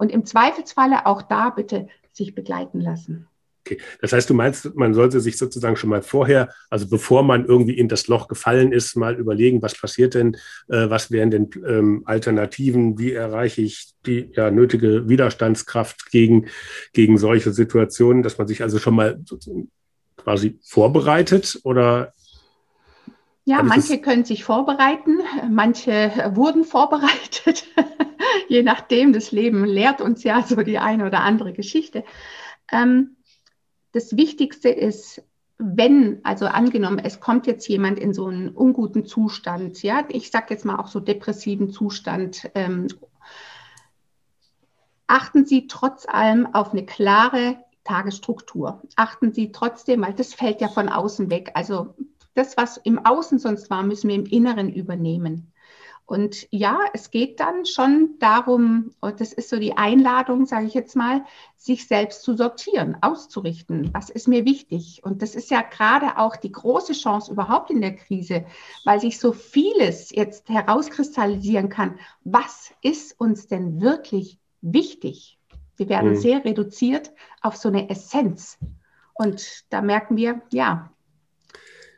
Und im Zweifelsfalle auch da bitte sich begleiten lassen. Okay, das heißt, du meinst, man sollte sich sozusagen schon mal vorher, also bevor man irgendwie in das Loch gefallen ist, mal überlegen, was passiert denn, äh, was wären denn ähm, Alternativen, wie erreiche ich die ja, nötige Widerstandskraft gegen, gegen solche Situationen, dass man sich also schon mal quasi vorbereitet oder ja, manche können sich vorbereiten, manche wurden vorbereitet, *laughs* je nachdem. Das Leben lehrt uns ja so die eine oder andere Geschichte. Ähm, das Wichtigste ist, wenn, also angenommen, es kommt jetzt jemand in so einen unguten Zustand, ja, ich sage jetzt mal auch so depressiven Zustand, ähm, achten Sie trotz allem auf eine klare Tagesstruktur. Achten Sie trotzdem, weil das fällt ja von außen weg. Also das, was im Außen sonst war, müssen wir im Inneren übernehmen. Und ja, es geht dann schon darum, und das ist so die Einladung, sage ich jetzt mal, sich selbst zu sortieren, auszurichten. Was ist mir wichtig? Und das ist ja gerade auch die große Chance überhaupt in der Krise, weil sich so vieles jetzt herauskristallisieren kann. Was ist uns denn wirklich wichtig? Wir werden mhm. sehr reduziert auf so eine Essenz. Und da merken wir, ja,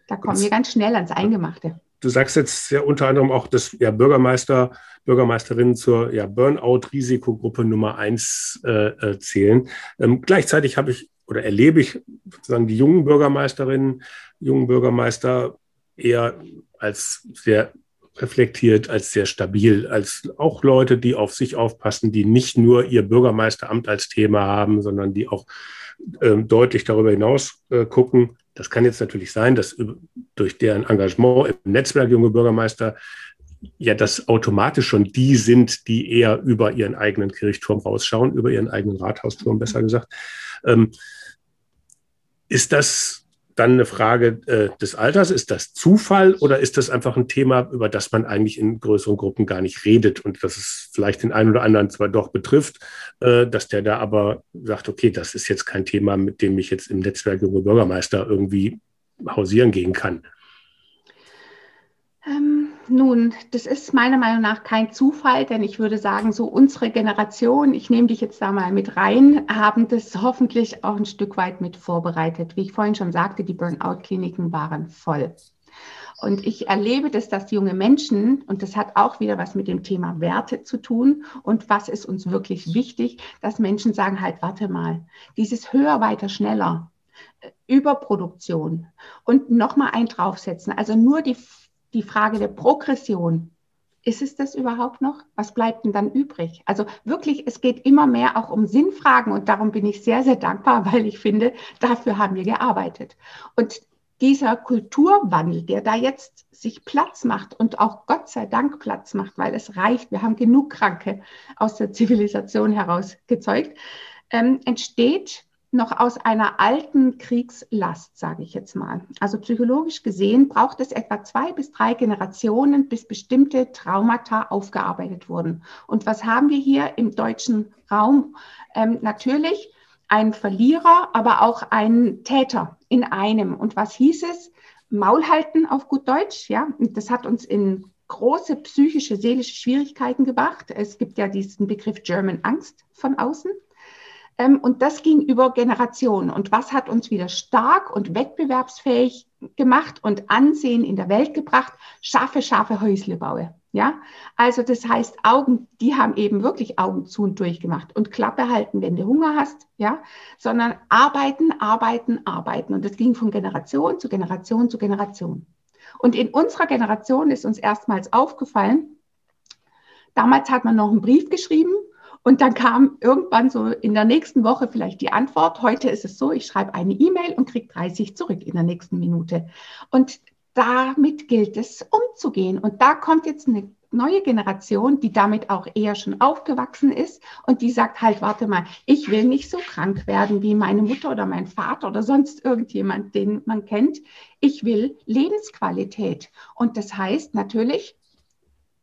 da kommen wir ganz schnell ans Eingemachte. Du sagst jetzt ja unter anderem auch, dass ja Bürgermeister, Bürgermeisterinnen zur ja, Burnout-Risikogruppe Nummer eins äh, äh, zählen. Ähm, gleichzeitig habe ich oder erlebe ich sozusagen die jungen Bürgermeisterinnen, jungen Bürgermeister eher als sehr reflektiert, als sehr stabil, als auch Leute, die auf sich aufpassen, die nicht nur ihr Bürgermeisteramt als Thema haben, sondern die auch ähm, deutlich darüber hinaus äh, gucken. Das kann jetzt natürlich sein, dass durch deren Engagement im Netzwerk junge Bürgermeister ja das automatisch schon die sind, die eher über ihren eigenen Kirchturm rausschauen, über ihren eigenen Rathausturm besser gesagt. Ähm, ist das dann eine Frage äh, des Alters. Ist das Zufall oder ist das einfach ein Thema, über das man eigentlich in größeren Gruppen gar nicht redet und dass es vielleicht den einen oder anderen zwar doch betrifft, äh, dass der da aber sagt, okay, das ist jetzt kein Thema, mit dem ich jetzt im Netzwerk junge Bürgermeister irgendwie hausieren gehen kann? Ähm, nun, das ist meiner Meinung nach kein Zufall, denn ich würde sagen, so unsere Generation, ich nehme dich jetzt da mal mit rein, haben das hoffentlich auch ein Stück weit mit vorbereitet. Wie ich vorhin schon sagte, die Burnout-Kliniken waren voll. Und ich erlebe das, dass junge Menschen, und das hat auch wieder was mit dem Thema Werte zu tun und was ist uns wirklich wichtig, dass Menschen sagen, halt, warte mal, dieses höher, weiter, schneller, äh, Überproduktion und nochmal ein draufsetzen, also nur die die Frage der Progression. Ist es das überhaupt noch? Was bleibt denn dann übrig? Also wirklich, es geht immer mehr auch um Sinnfragen und darum bin ich sehr, sehr dankbar, *laughs* weil ich finde, dafür haben wir gearbeitet. Und dieser Kulturwandel, der da jetzt sich Platz macht und auch Gott sei Dank Platz macht, weil es reicht, wir haben genug Kranke aus der Zivilisation heraus gezeugt, ähm, entsteht noch aus einer alten Kriegslast, sage ich jetzt mal. Also psychologisch gesehen braucht es etwa zwei bis drei Generationen, bis bestimmte Traumata aufgearbeitet wurden. Und was haben wir hier im deutschen Raum? Ähm, natürlich ein Verlierer, aber auch ein Täter in einem. Und was hieß es? Maul halten auf gut Deutsch, ja. Das hat uns in große psychische, seelische Schwierigkeiten gebracht. Es gibt ja diesen Begriff German Angst von außen. Ähm, und das ging über Generationen. Und was hat uns wieder stark und wettbewerbsfähig gemacht und Ansehen in der Welt gebracht? Scharfe, scharfe Häusle baue. Ja, also das heißt, Augen, die haben eben wirklich Augen zu und durchgemacht und Klappe halten, wenn du Hunger hast, ja, sondern arbeiten, arbeiten, arbeiten. Und das ging von Generation zu Generation zu Generation. Und in unserer Generation ist uns erstmals aufgefallen, damals hat man noch einen Brief geschrieben und dann kam irgendwann so in der nächsten Woche vielleicht die Antwort. Heute ist es so, ich schreibe eine E-Mail und kriege 30 zurück in der nächsten Minute. Und damit gilt es umzugehen. Und da kommt jetzt eine neue Generation, die damit auch eher schon aufgewachsen ist und die sagt halt, warte mal, ich will nicht so krank werden wie meine Mutter oder mein Vater oder sonst irgendjemand, den man kennt. Ich will Lebensqualität. Und das heißt natürlich,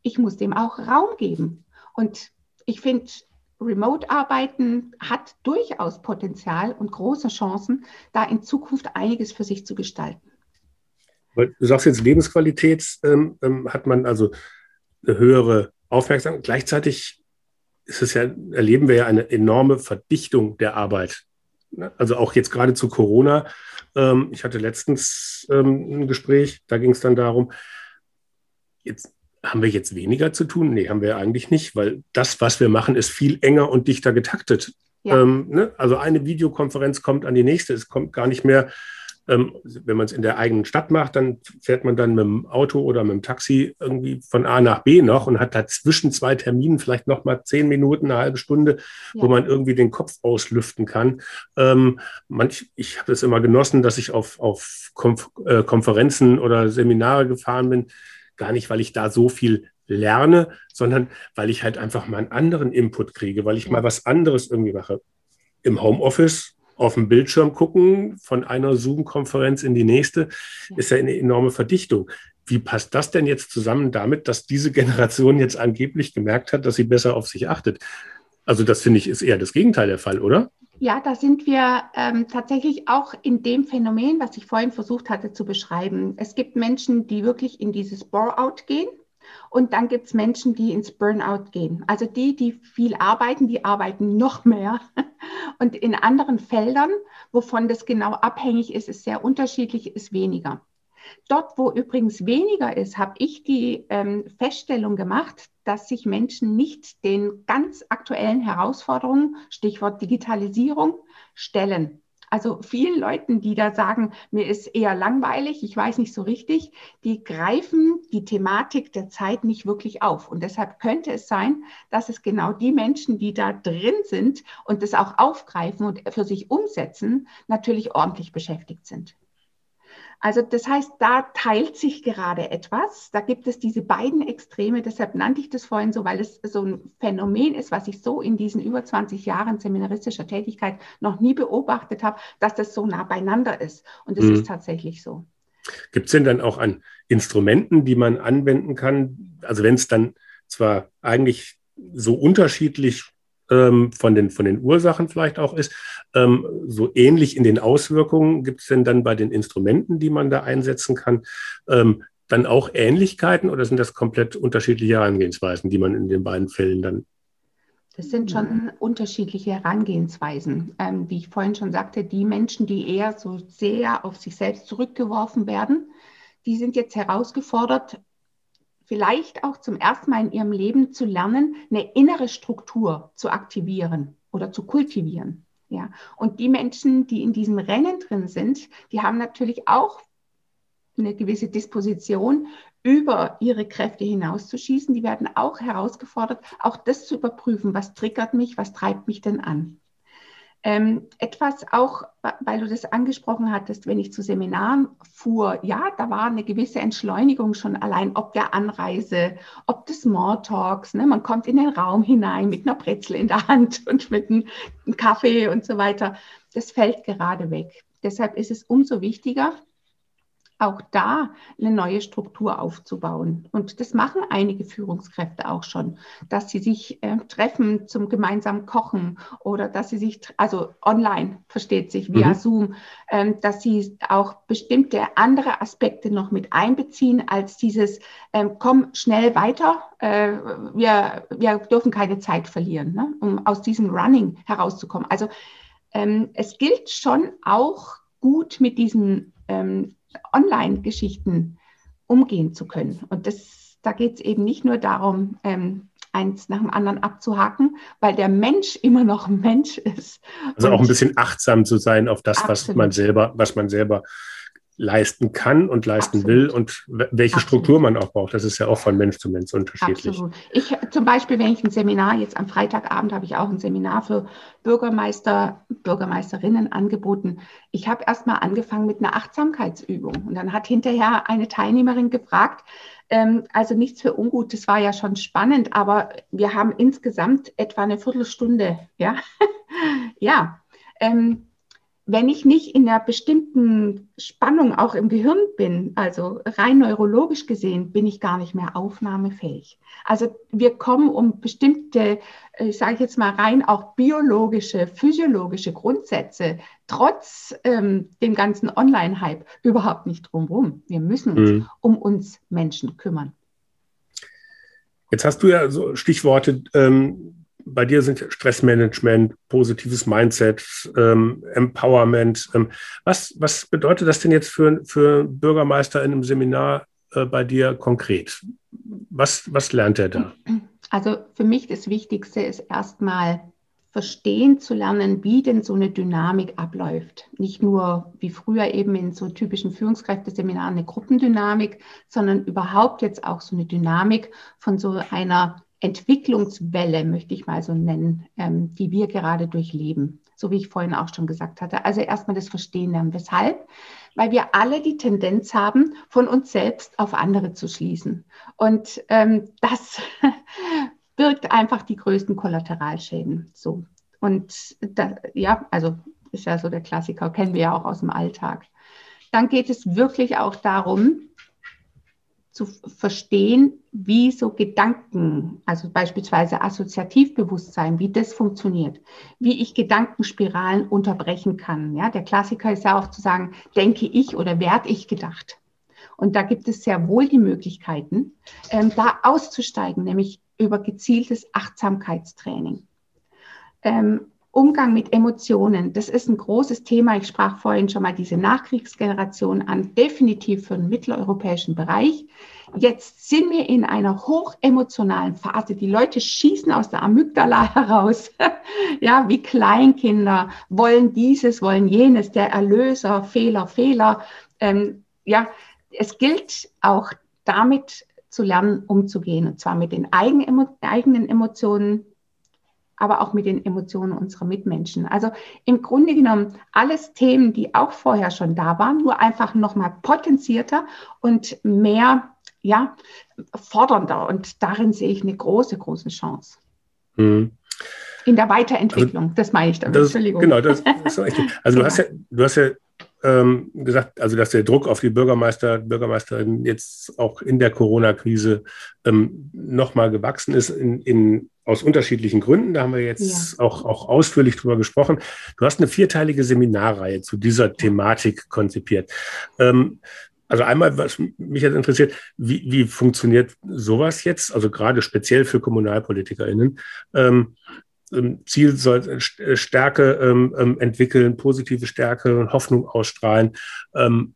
ich muss dem auch Raum geben. Und ich finde, Remote-Arbeiten hat durchaus Potenzial und große Chancen, da in Zukunft einiges für sich zu gestalten. Du sagst jetzt Lebensqualität, ähm, ähm, hat man also eine höhere Aufmerksamkeit. Gleichzeitig ist es ja, erleben wir ja eine enorme Verdichtung der Arbeit. Ne? Also auch jetzt gerade zu Corona. Ähm, ich hatte letztens ähm, ein Gespräch, da ging es dann darum, jetzt haben wir jetzt weniger zu tun? Nee, haben wir eigentlich nicht, weil das, was wir machen, ist viel enger und dichter getaktet. Ja. Ähm, ne? Also eine Videokonferenz kommt an die nächste. Es kommt gar nicht mehr, ähm, wenn man es in der eigenen Stadt macht, dann fährt man dann mit dem Auto oder mit dem Taxi irgendwie von A nach B noch und hat da zwischen zwei Terminen vielleicht noch mal zehn Minuten, eine halbe Stunde, ja. wo man irgendwie den Kopf auslüften kann. Ähm, manch, ich habe es immer genossen, dass ich auf, auf Konf äh, Konferenzen oder Seminare gefahren bin Gar nicht, weil ich da so viel lerne, sondern weil ich halt einfach mal einen anderen Input kriege, weil ich mal was anderes irgendwie mache. Im Homeoffice auf dem Bildschirm gucken, von einer Zoom-Konferenz in die nächste, ist ja eine enorme Verdichtung. Wie passt das denn jetzt zusammen damit, dass diese Generation jetzt angeblich gemerkt hat, dass sie besser auf sich achtet? Also das finde ich ist eher das Gegenteil der Fall, oder? Ja, da sind wir ähm, tatsächlich auch in dem Phänomen, was ich vorhin versucht hatte zu beschreiben. Es gibt Menschen, die wirklich in dieses Bore-out gehen. Und dann gibt es Menschen, die ins Burnout gehen. Also die, die viel arbeiten, die arbeiten noch mehr. *laughs* Und in anderen Feldern, wovon das genau abhängig ist, ist sehr unterschiedlich, ist weniger. Dort, wo übrigens weniger ist, habe ich die ähm, Feststellung gemacht, dass sich Menschen nicht den ganz aktuellen Herausforderungen, Stichwort Digitalisierung, stellen. Also vielen Leuten, die da sagen, mir ist eher langweilig, ich weiß nicht so richtig, die greifen die Thematik der Zeit nicht wirklich auf. Und deshalb könnte es sein, dass es genau die Menschen, die da drin sind und das auch aufgreifen und für sich umsetzen, natürlich ordentlich beschäftigt sind. Also das heißt, da teilt sich gerade etwas. Da gibt es diese beiden Extreme. Deshalb nannte ich das vorhin so, weil es so ein Phänomen ist, was ich so in diesen über 20 Jahren seminaristischer Tätigkeit noch nie beobachtet habe, dass das so nah beieinander ist. Und das mhm. ist tatsächlich so. Gibt es denn dann auch an Instrumenten, die man anwenden kann? Also wenn es dann zwar eigentlich so unterschiedlich ähm, von, den, von den Ursachen vielleicht auch ist. Ähm, so ähnlich in den Auswirkungen gibt es denn dann bei den Instrumenten, die man da einsetzen kann, ähm, dann auch Ähnlichkeiten oder sind das komplett unterschiedliche Herangehensweisen, die man in den beiden Fällen dann das sind schon unterschiedliche Herangehensweisen. Ähm, wie ich vorhin schon sagte, die Menschen, die eher so sehr auf sich selbst zurückgeworfen werden, die sind jetzt herausgefordert, vielleicht auch zum ersten Mal in ihrem Leben zu lernen, eine innere Struktur zu aktivieren oder zu kultivieren. Ja, und die Menschen, die in diesem Rennen drin sind, die haben natürlich auch eine gewisse Disposition, über ihre Kräfte hinauszuschießen. Die werden auch herausgefordert, auch das zu überprüfen, was triggert mich, was treibt mich denn an. Ähm, etwas auch, weil du das angesprochen hattest, wenn ich zu Seminaren fuhr, ja, da war eine gewisse Entschleunigung schon allein, ob der Anreise, ob des Smalltalks, ne? man kommt in den Raum hinein mit einer Brezel in der Hand *laughs* und mit einem Kaffee und so weiter. Das fällt gerade weg. Deshalb ist es umso wichtiger, auch da eine neue Struktur aufzubauen. Und das machen einige Führungskräfte auch schon, dass sie sich äh, treffen zum gemeinsamen Kochen oder dass sie sich, also online versteht sich via mhm. Zoom, äh, dass sie auch bestimmte andere Aspekte noch mit einbeziehen als dieses, äh, komm schnell weiter, äh, wir, wir dürfen keine Zeit verlieren, ne, um aus diesem Running herauszukommen. Also ähm, es gilt schon auch gut mit diesen ähm, Online-Geschichten umgehen zu können. Und das, da geht es eben nicht nur darum, ähm, eins nach dem anderen abzuhaken, weil der Mensch immer noch ein Mensch ist. Also auch ein bisschen achtsam zu sein auf das, was man selber, was man selber leisten kann und leisten Absolut. will und welche Absolut. Struktur man auch braucht. Das ist ja auch von Mensch zu Mensch unterschiedlich. Absolut. Ich zum Beispiel, wenn ich ein Seminar, jetzt am Freitagabend habe ich auch ein Seminar für Bürgermeister, Bürgermeisterinnen angeboten. Ich habe erst mal angefangen mit einer Achtsamkeitsübung und dann hat hinterher eine Teilnehmerin gefragt, ähm, also nichts für ungut, das war ja schon spannend, aber wir haben insgesamt etwa eine Viertelstunde, ja, *laughs* ja. Ähm, wenn ich nicht in einer bestimmten Spannung auch im Gehirn bin, also rein neurologisch gesehen, bin ich gar nicht mehr aufnahmefähig. Also wir kommen um bestimmte, äh, ich sage jetzt mal rein auch biologische, physiologische Grundsätze, trotz ähm, dem ganzen Online-Hype, überhaupt nicht drumherum. Wir müssen uns mhm. um uns Menschen kümmern. Jetzt hast du ja so Stichworte ähm, bei dir sind Stressmanagement, positives Mindset, ähm, Empowerment. Ähm, was, was bedeutet das denn jetzt für, für Bürgermeister in einem Seminar äh, bei dir konkret? Was, was lernt er da? Also für mich das Wichtigste ist erstmal verstehen zu lernen, wie denn so eine Dynamik abläuft. Nicht nur wie früher eben in so typischen Führungskräfteseminaren eine Gruppendynamik, sondern überhaupt jetzt auch so eine Dynamik von so einer Entwicklungswelle, möchte ich mal so nennen, ähm, die wir gerade durchleben. So wie ich vorhin auch schon gesagt hatte. Also erstmal das Verstehen lernen. Weshalb? Weil wir alle die Tendenz haben, von uns selbst auf andere zu schließen. Und ähm, das *laughs* birgt einfach die größten Kollateralschäden. So. Und da, ja, also ist ja so der Klassiker, kennen wir ja auch aus dem Alltag. Dann geht es wirklich auch darum, zu verstehen, wie so Gedanken, also beispielsweise Assoziativbewusstsein, wie das funktioniert, wie ich Gedankenspiralen unterbrechen kann. Ja, der Klassiker ist ja auch zu sagen, denke ich oder werde ich gedacht. Und da gibt es sehr wohl die Möglichkeiten, ähm, da auszusteigen, nämlich über gezieltes Achtsamkeitstraining. Ähm, Umgang mit Emotionen, das ist ein großes Thema. Ich sprach vorhin schon mal diese Nachkriegsgeneration an, definitiv für den mitteleuropäischen Bereich. Jetzt sind wir in einer hochemotionalen Phase. Die Leute schießen aus der Amygdala *laughs* heraus. ja, wie Kleinkinder wollen dieses, wollen jenes, der Erlöser, Fehler, Fehler. Ähm, ja, es gilt auch damit zu lernen, umzugehen. Und zwar mit den eigenen Emotionen, aber auch mit den Emotionen unserer Mitmenschen. Also im Grunde genommen alles Themen, die auch vorher schon da waren, nur einfach nochmal potenzierter und mehr, ja, fordernder. Und darin sehe ich eine große, große Chance. Mhm. In der Weiterentwicklung, also, das meine ich damit. Das, Entschuldigung. Genau, das ist richtig. Also du hast ja, du hast ja ähm, gesagt, also dass der Druck auf die Bürgermeister, Bürgermeisterinnen jetzt auch in der Corona-Krise ähm, nochmal gewachsen ist, in, in, aus unterschiedlichen Gründen. Da haben wir jetzt ja. auch, auch ausführlich drüber gesprochen. Du hast eine vierteilige Seminarreihe zu dieser Thematik konzipiert. Ähm, also einmal, was mich jetzt interessiert, wie, wie funktioniert sowas jetzt, also gerade speziell für KommunalpolitikerInnen? Ähm, Ziel soll äh, Stärke ähm, ähm, entwickeln, positive Stärke und Hoffnung ausstrahlen. Ähm,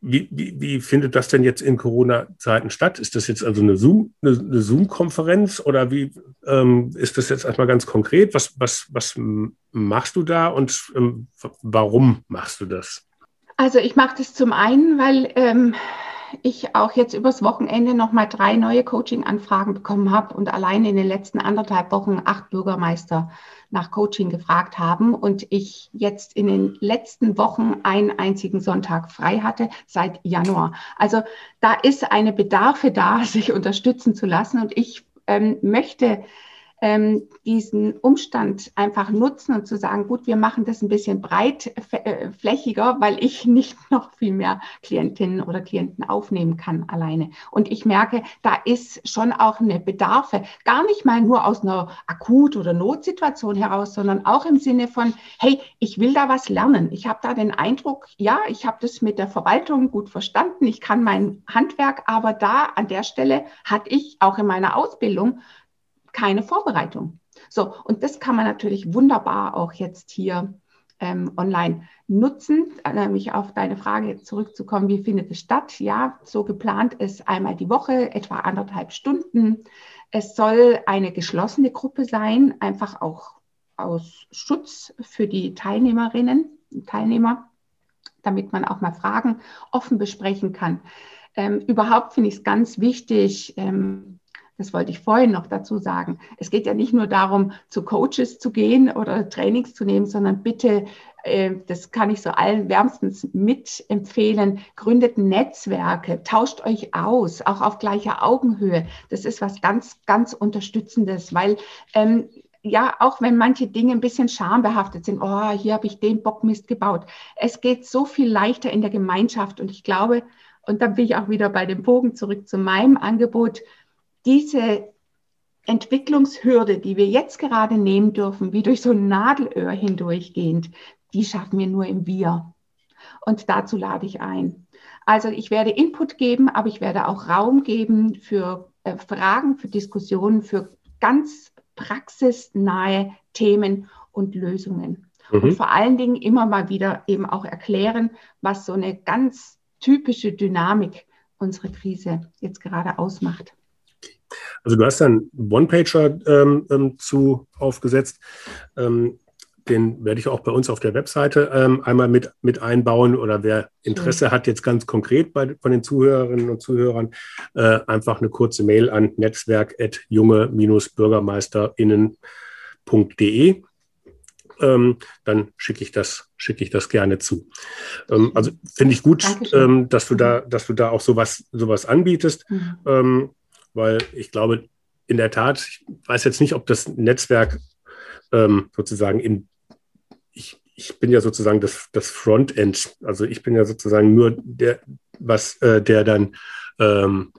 wie, wie, wie, findet das denn jetzt in Corona-Zeiten statt? Ist das jetzt also eine Zoom, Zoom-Konferenz oder wie ähm, ist das jetzt erstmal ganz konkret? Was, was, was machst du da und ähm, warum machst du das? Also ich mache das zum einen, weil ähm, ich auch jetzt übers Wochenende nochmal drei neue Coaching-Anfragen bekommen habe und alleine in den letzten anderthalb Wochen acht Bürgermeister nach Coaching gefragt haben und ich jetzt in den letzten Wochen einen einzigen Sonntag frei hatte seit Januar. Also da ist eine Bedarfe da, *laughs* sich unterstützen zu lassen und ich ähm, möchte ähm, diesen Umstand einfach nutzen und zu sagen, gut, wir machen das ein bisschen breitflächiger, äh, weil ich *laughs* nicht noch viel mehr Klientinnen oder Klienten aufnehmen kann alleine. Und ich merke, da ist schon auch eine Bedarfe, gar nicht mal nur aus einer Akut- oder Notsituation heraus, sondern auch im Sinne von, hey, ich will da was lernen. Ich habe da den Eindruck, ja, ich habe das mit der Verwaltung gut verstanden, ich kann mein Handwerk, aber da an der Stelle hatte ich auch in meiner Ausbildung keine Vorbereitung. So, und das kann man natürlich wunderbar auch jetzt hier ähm, online nutzen. Nämlich auf deine Frage zurückzukommen, wie findet es statt? Ja, so geplant ist einmal die Woche, etwa anderthalb Stunden. Es soll eine geschlossene Gruppe sein, einfach auch aus Schutz für die Teilnehmerinnen und Teilnehmer, damit man auch mal Fragen offen besprechen kann. Ähm, überhaupt finde ich es ganz wichtig, ähm, das wollte ich vorhin noch dazu sagen. Es geht ja nicht nur darum, zu Coaches zu gehen oder Trainings zu nehmen, sondern bitte, äh, das kann ich so allen wärmstens mitempfehlen, gründet Netzwerke, tauscht euch aus, auch auf gleicher Augenhöhe. Das ist was ganz, ganz Unterstützendes, weil ähm, ja, auch wenn manche Dinge ein bisschen schambehaftet sind, oh, hier habe ich den Bockmist gebaut. Es geht so viel leichter in der Gemeinschaft und ich glaube, und dann bin ich auch wieder bei dem Bogen zurück zu meinem Angebot, diese Entwicklungshürde, die wir jetzt gerade nehmen dürfen, wie durch so ein Nadelöhr hindurchgehend, die schaffen wir nur im Wir. Und dazu lade ich ein. Also ich werde Input geben, aber ich werde auch Raum geben für äh, Fragen, für Diskussionen, für ganz praxisnahe Themen und Lösungen. Mhm. Und vor allen Dingen immer mal wieder eben auch erklären, was so eine ganz typische Dynamik unserer Krise jetzt gerade ausmacht. Also du hast dann One-Pager ähm, ähm, zu aufgesetzt. Ähm, den werde ich auch bei uns auf der Webseite ähm, einmal mit, mit einbauen. Oder wer Interesse mhm. hat, jetzt ganz konkret bei, von den Zuhörerinnen und Zuhörern, äh, einfach eine kurze Mail an netzwerk.junge-bürgermeisterinnen.de. Ähm, dann schicke ich das, schicke ich das gerne zu. Ähm, also finde ich gut, ähm, dass du da, mhm. dass du da auch sowas, sowas anbietest. Mhm. Weil ich glaube, in der Tat, ich weiß jetzt nicht, ob das Netzwerk ähm, sozusagen in, ich, ich bin ja sozusagen das, das Frontend, also ich bin ja sozusagen nur der, was äh, der dann ähm,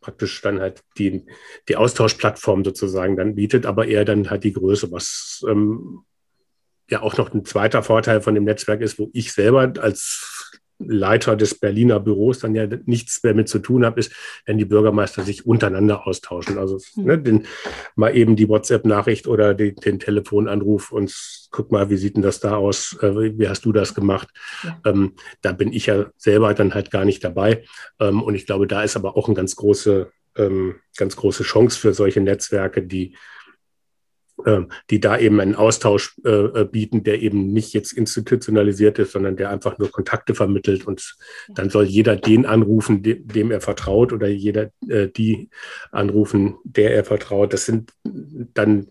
praktisch dann halt die, die Austauschplattform sozusagen dann bietet, aber eher dann halt die Größe, was ähm, ja auch noch ein zweiter Vorteil von dem Netzwerk ist, wo ich selber als Leiter des Berliner Büros dann ja nichts mehr mit zu tun habe, ist, wenn die Bürgermeister sich untereinander austauschen. Also mhm. ne, den, mal eben die WhatsApp-Nachricht oder die, den Telefonanruf und guck mal, wie sieht denn das da aus? Äh, wie hast du das gemacht? Ja. Ähm, da bin ich ja selber dann halt gar nicht dabei. Ähm, und ich glaube, da ist aber auch eine ganz große, ähm, ganz große Chance für solche Netzwerke, die die da eben einen Austausch äh, äh, bieten, der eben nicht jetzt institutionalisiert ist, sondern der einfach nur Kontakte vermittelt und dann soll jeder den anrufen, dem, dem er vertraut oder jeder äh, die anrufen, der er vertraut. Das sind dann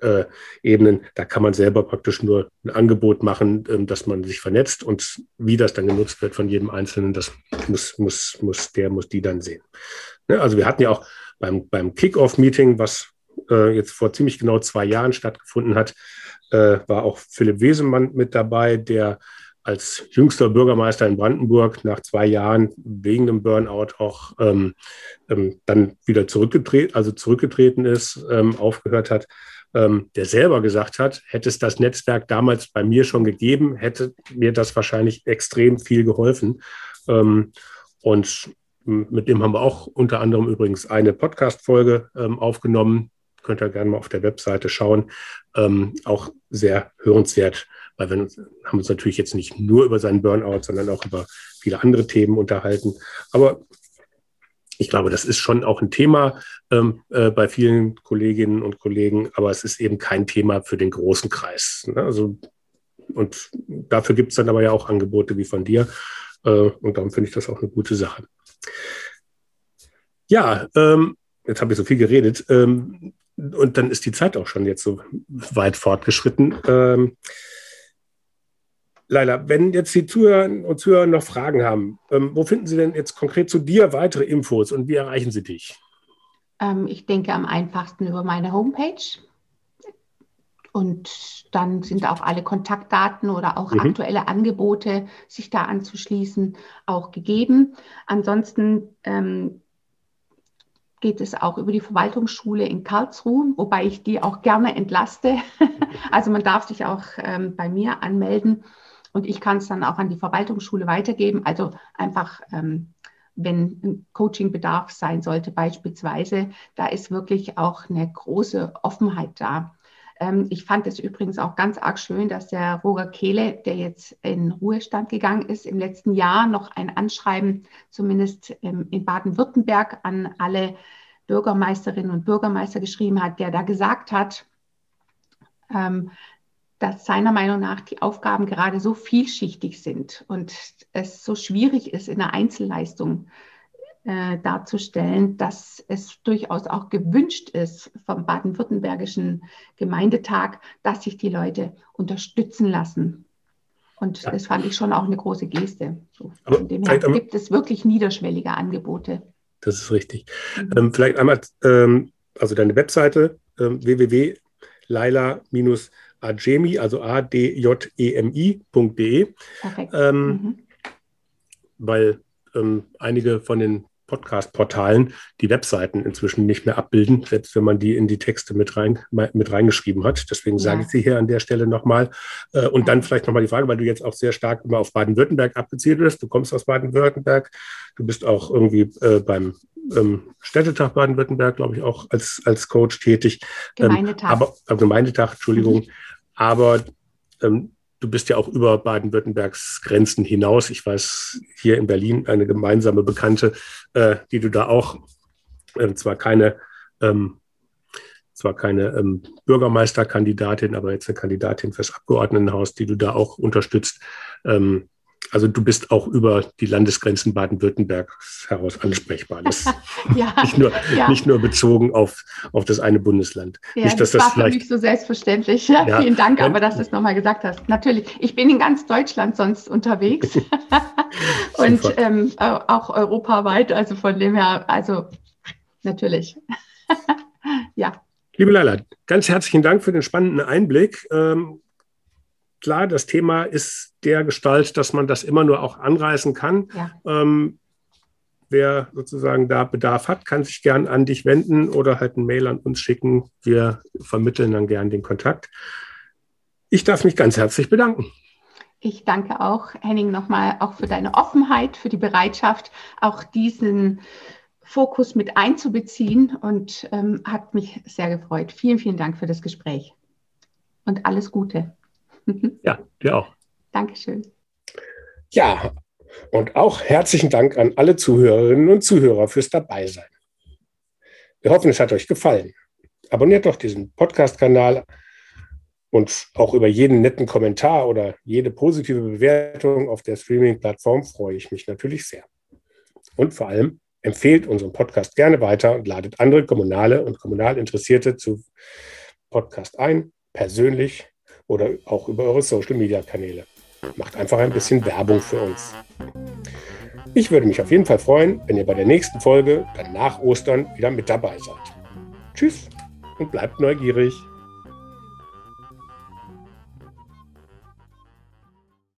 äh, Ebenen, da kann man selber praktisch nur ein Angebot machen, ähm, dass man sich vernetzt und wie das dann genutzt wird von jedem Einzelnen, das muss, muss, muss der, muss die dann sehen. Ne? Also wir hatten ja auch beim, beim Kick-Off-Meeting, was äh, jetzt vor ziemlich genau zwei Jahren stattgefunden hat, äh, war auch Philipp Wesemann mit dabei, der als jüngster Bürgermeister in Brandenburg nach zwei Jahren wegen dem Burnout auch ähm, ähm, dann wieder zurückgetreten, also zurückgetreten ist, ähm, aufgehört hat, ähm, der selber gesagt hat, hätte es das Netzwerk damals bei mir schon gegeben, hätte mir das wahrscheinlich extrem viel geholfen. Ähm, und mit dem haben wir auch unter anderem übrigens eine Podcast-Folge ähm, aufgenommen, könnt ihr gerne mal auf der Webseite schauen. Ähm, auch sehr hörenswert, weil wir haben uns natürlich jetzt nicht nur über seinen Burnout, sondern auch über viele andere Themen unterhalten. Aber ich glaube, das ist schon auch ein Thema ähm, äh, bei vielen Kolleginnen und Kollegen, aber es ist eben kein Thema für den großen Kreis. Ne? Also, und dafür gibt es dann aber ja auch Angebote wie von dir. Äh, und darum finde ich das auch eine gute Sache. Ja, ähm, jetzt habe ich so viel geredet. Ähm, und dann ist die Zeit auch schon jetzt so weit fortgeschritten. Ähm, Leila, wenn jetzt die Zuhörer und Zuhörer noch Fragen haben, ähm, wo finden Sie denn jetzt konkret zu dir weitere Infos und wie erreichen Sie dich? Ähm, ich denke am einfachsten über meine Homepage. Und dann sind auch alle Kontaktdaten oder auch mhm. aktuelle Angebote, sich da anzuschließen, auch gegeben. Ansonsten ähm, geht es auch über die Verwaltungsschule in Karlsruhe, wobei ich die auch gerne entlaste. *laughs* also man darf sich auch ähm, bei mir anmelden und ich kann es dann auch an die Verwaltungsschule weitergeben. Also einfach, ähm, wenn ein Coachingbedarf sein sollte beispielsweise, da ist wirklich auch eine große Offenheit da. Ähm, ich fand es übrigens auch ganz arg schön, dass der Roger Kehle, der jetzt in Ruhestand gegangen ist, im letzten Jahr noch ein Anschreiben, zumindest ähm, in Baden-Württemberg, an alle Bürgermeisterinnen und Bürgermeister geschrieben hat, der da gesagt hat, ähm, dass seiner Meinung nach die Aufgaben gerade so vielschichtig sind und es so schwierig ist, in der Einzelleistung äh, darzustellen, dass es durchaus auch gewünscht ist vom baden-württembergischen Gemeindetag, dass sich die Leute unterstützen lassen. Und ja. das fand ich schon auch eine große Geste. So, von dem her gibt es wirklich niederschwellige Angebote. Das ist richtig. Mhm. Ähm, vielleicht einmal, ähm, also deine Webseite ähm, www.laila-adjemi, also a-d-j-e-m-i.de. Ähm, mhm. Weil ähm, einige von den Podcast-Portalen die Webseiten inzwischen nicht mehr abbilden, selbst wenn man die in die Texte mit, rein, mit reingeschrieben hat. Deswegen ja. sage ich sie hier an der Stelle nochmal. Äh, und dann vielleicht nochmal die Frage, weil du jetzt auch sehr stark immer auf Baden-Württemberg abgezielt bist. Du kommst aus Baden-Württemberg. Du bist auch irgendwie äh, beim ähm, Städtetag Baden-Württemberg, glaube ich, auch als, als Coach tätig. Ähm, Gemeindetag. Ähm, aber, äh, Gemeindetag, Entschuldigung. Mhm. Aber ähm, du bist ja auch über Baden-Württembergs Grenzen hinaus. Ich weiß, hier in Berlin eine gemeinsame Bekannte, äh, die du da auch äh, zwar keine, ähm, zwar keine ähm, Bürgermeisterkandidatin, aber jetzt eine Kandidatin fürs Abgeordnetenhaus, die du da auch unterstützt. Ähm, also du bist auch über die Landesgrenzen Baden-Württembergs heraus ansprechbar. *laughs* Ja, nicht, nur, ja. nicht nur bezogen auf, auf das eine Bundesland. Ja, nicht, dass das, das war für mich so selbstverständlich. *laughs* Ja, Vielen Dank, aber dass du es nochmal gesagt hast. Natürlich, ich bin in ganz Deutschland sonst unterwegs *laughs* und ähm, auch europaweit. Also von dem her, also natürlich. ja. Liebe Lala, ganz herzlichen Dank für den spannenden Einblick. Ähm, klar, das Thema ist der Gestalt, dass man das immer nur auch anreißen kann. Ja. Ähm, wer sozusagen da Bedarf hat, kann sich gern an dich wenden oder halt ein Mail an uns schicken. Wir vermitteln dann gern den Kontakt. Ich darf mich ganz herzlich bedanken. Ich danke auch, Henning, nochmal auch für deine Offenheit, für die Bereitschaft, auch diesen Fokus mit einzubeziehen und ähm, hat mich sehr gefreut. Vielen, vielen Dank für das Gespräch und alles Gute. Ja, dir auch. Dankeschön. Ja, und auch herzlichen Dank an alle Zuhörerinnen und Zuhörer fürs Dabeisein. Wir hoffen, es hat euch gefallen. Abonniert doch diesen Podcast-Kanal und auch über jeden netten Kommentar oder jede positive Bewertung auf der Streaming-Plattform freue ich mich natürlich sehr. Und vor allem empfehlt unseren Podcast gerne weiter und ladet andere Kommunale und kommunal Interessierte zu Podcast ein, persönlich oder auch über eure Social-Media-Kanäle. Macht einfach ein bisschen Werbung für uns. Ich würde mich auf jeden Fall freuen, wenn ihr bei der nächsten Folge, dann nach Ostern, wieder mit dabei seid. Tschüss und bleibt neugierig.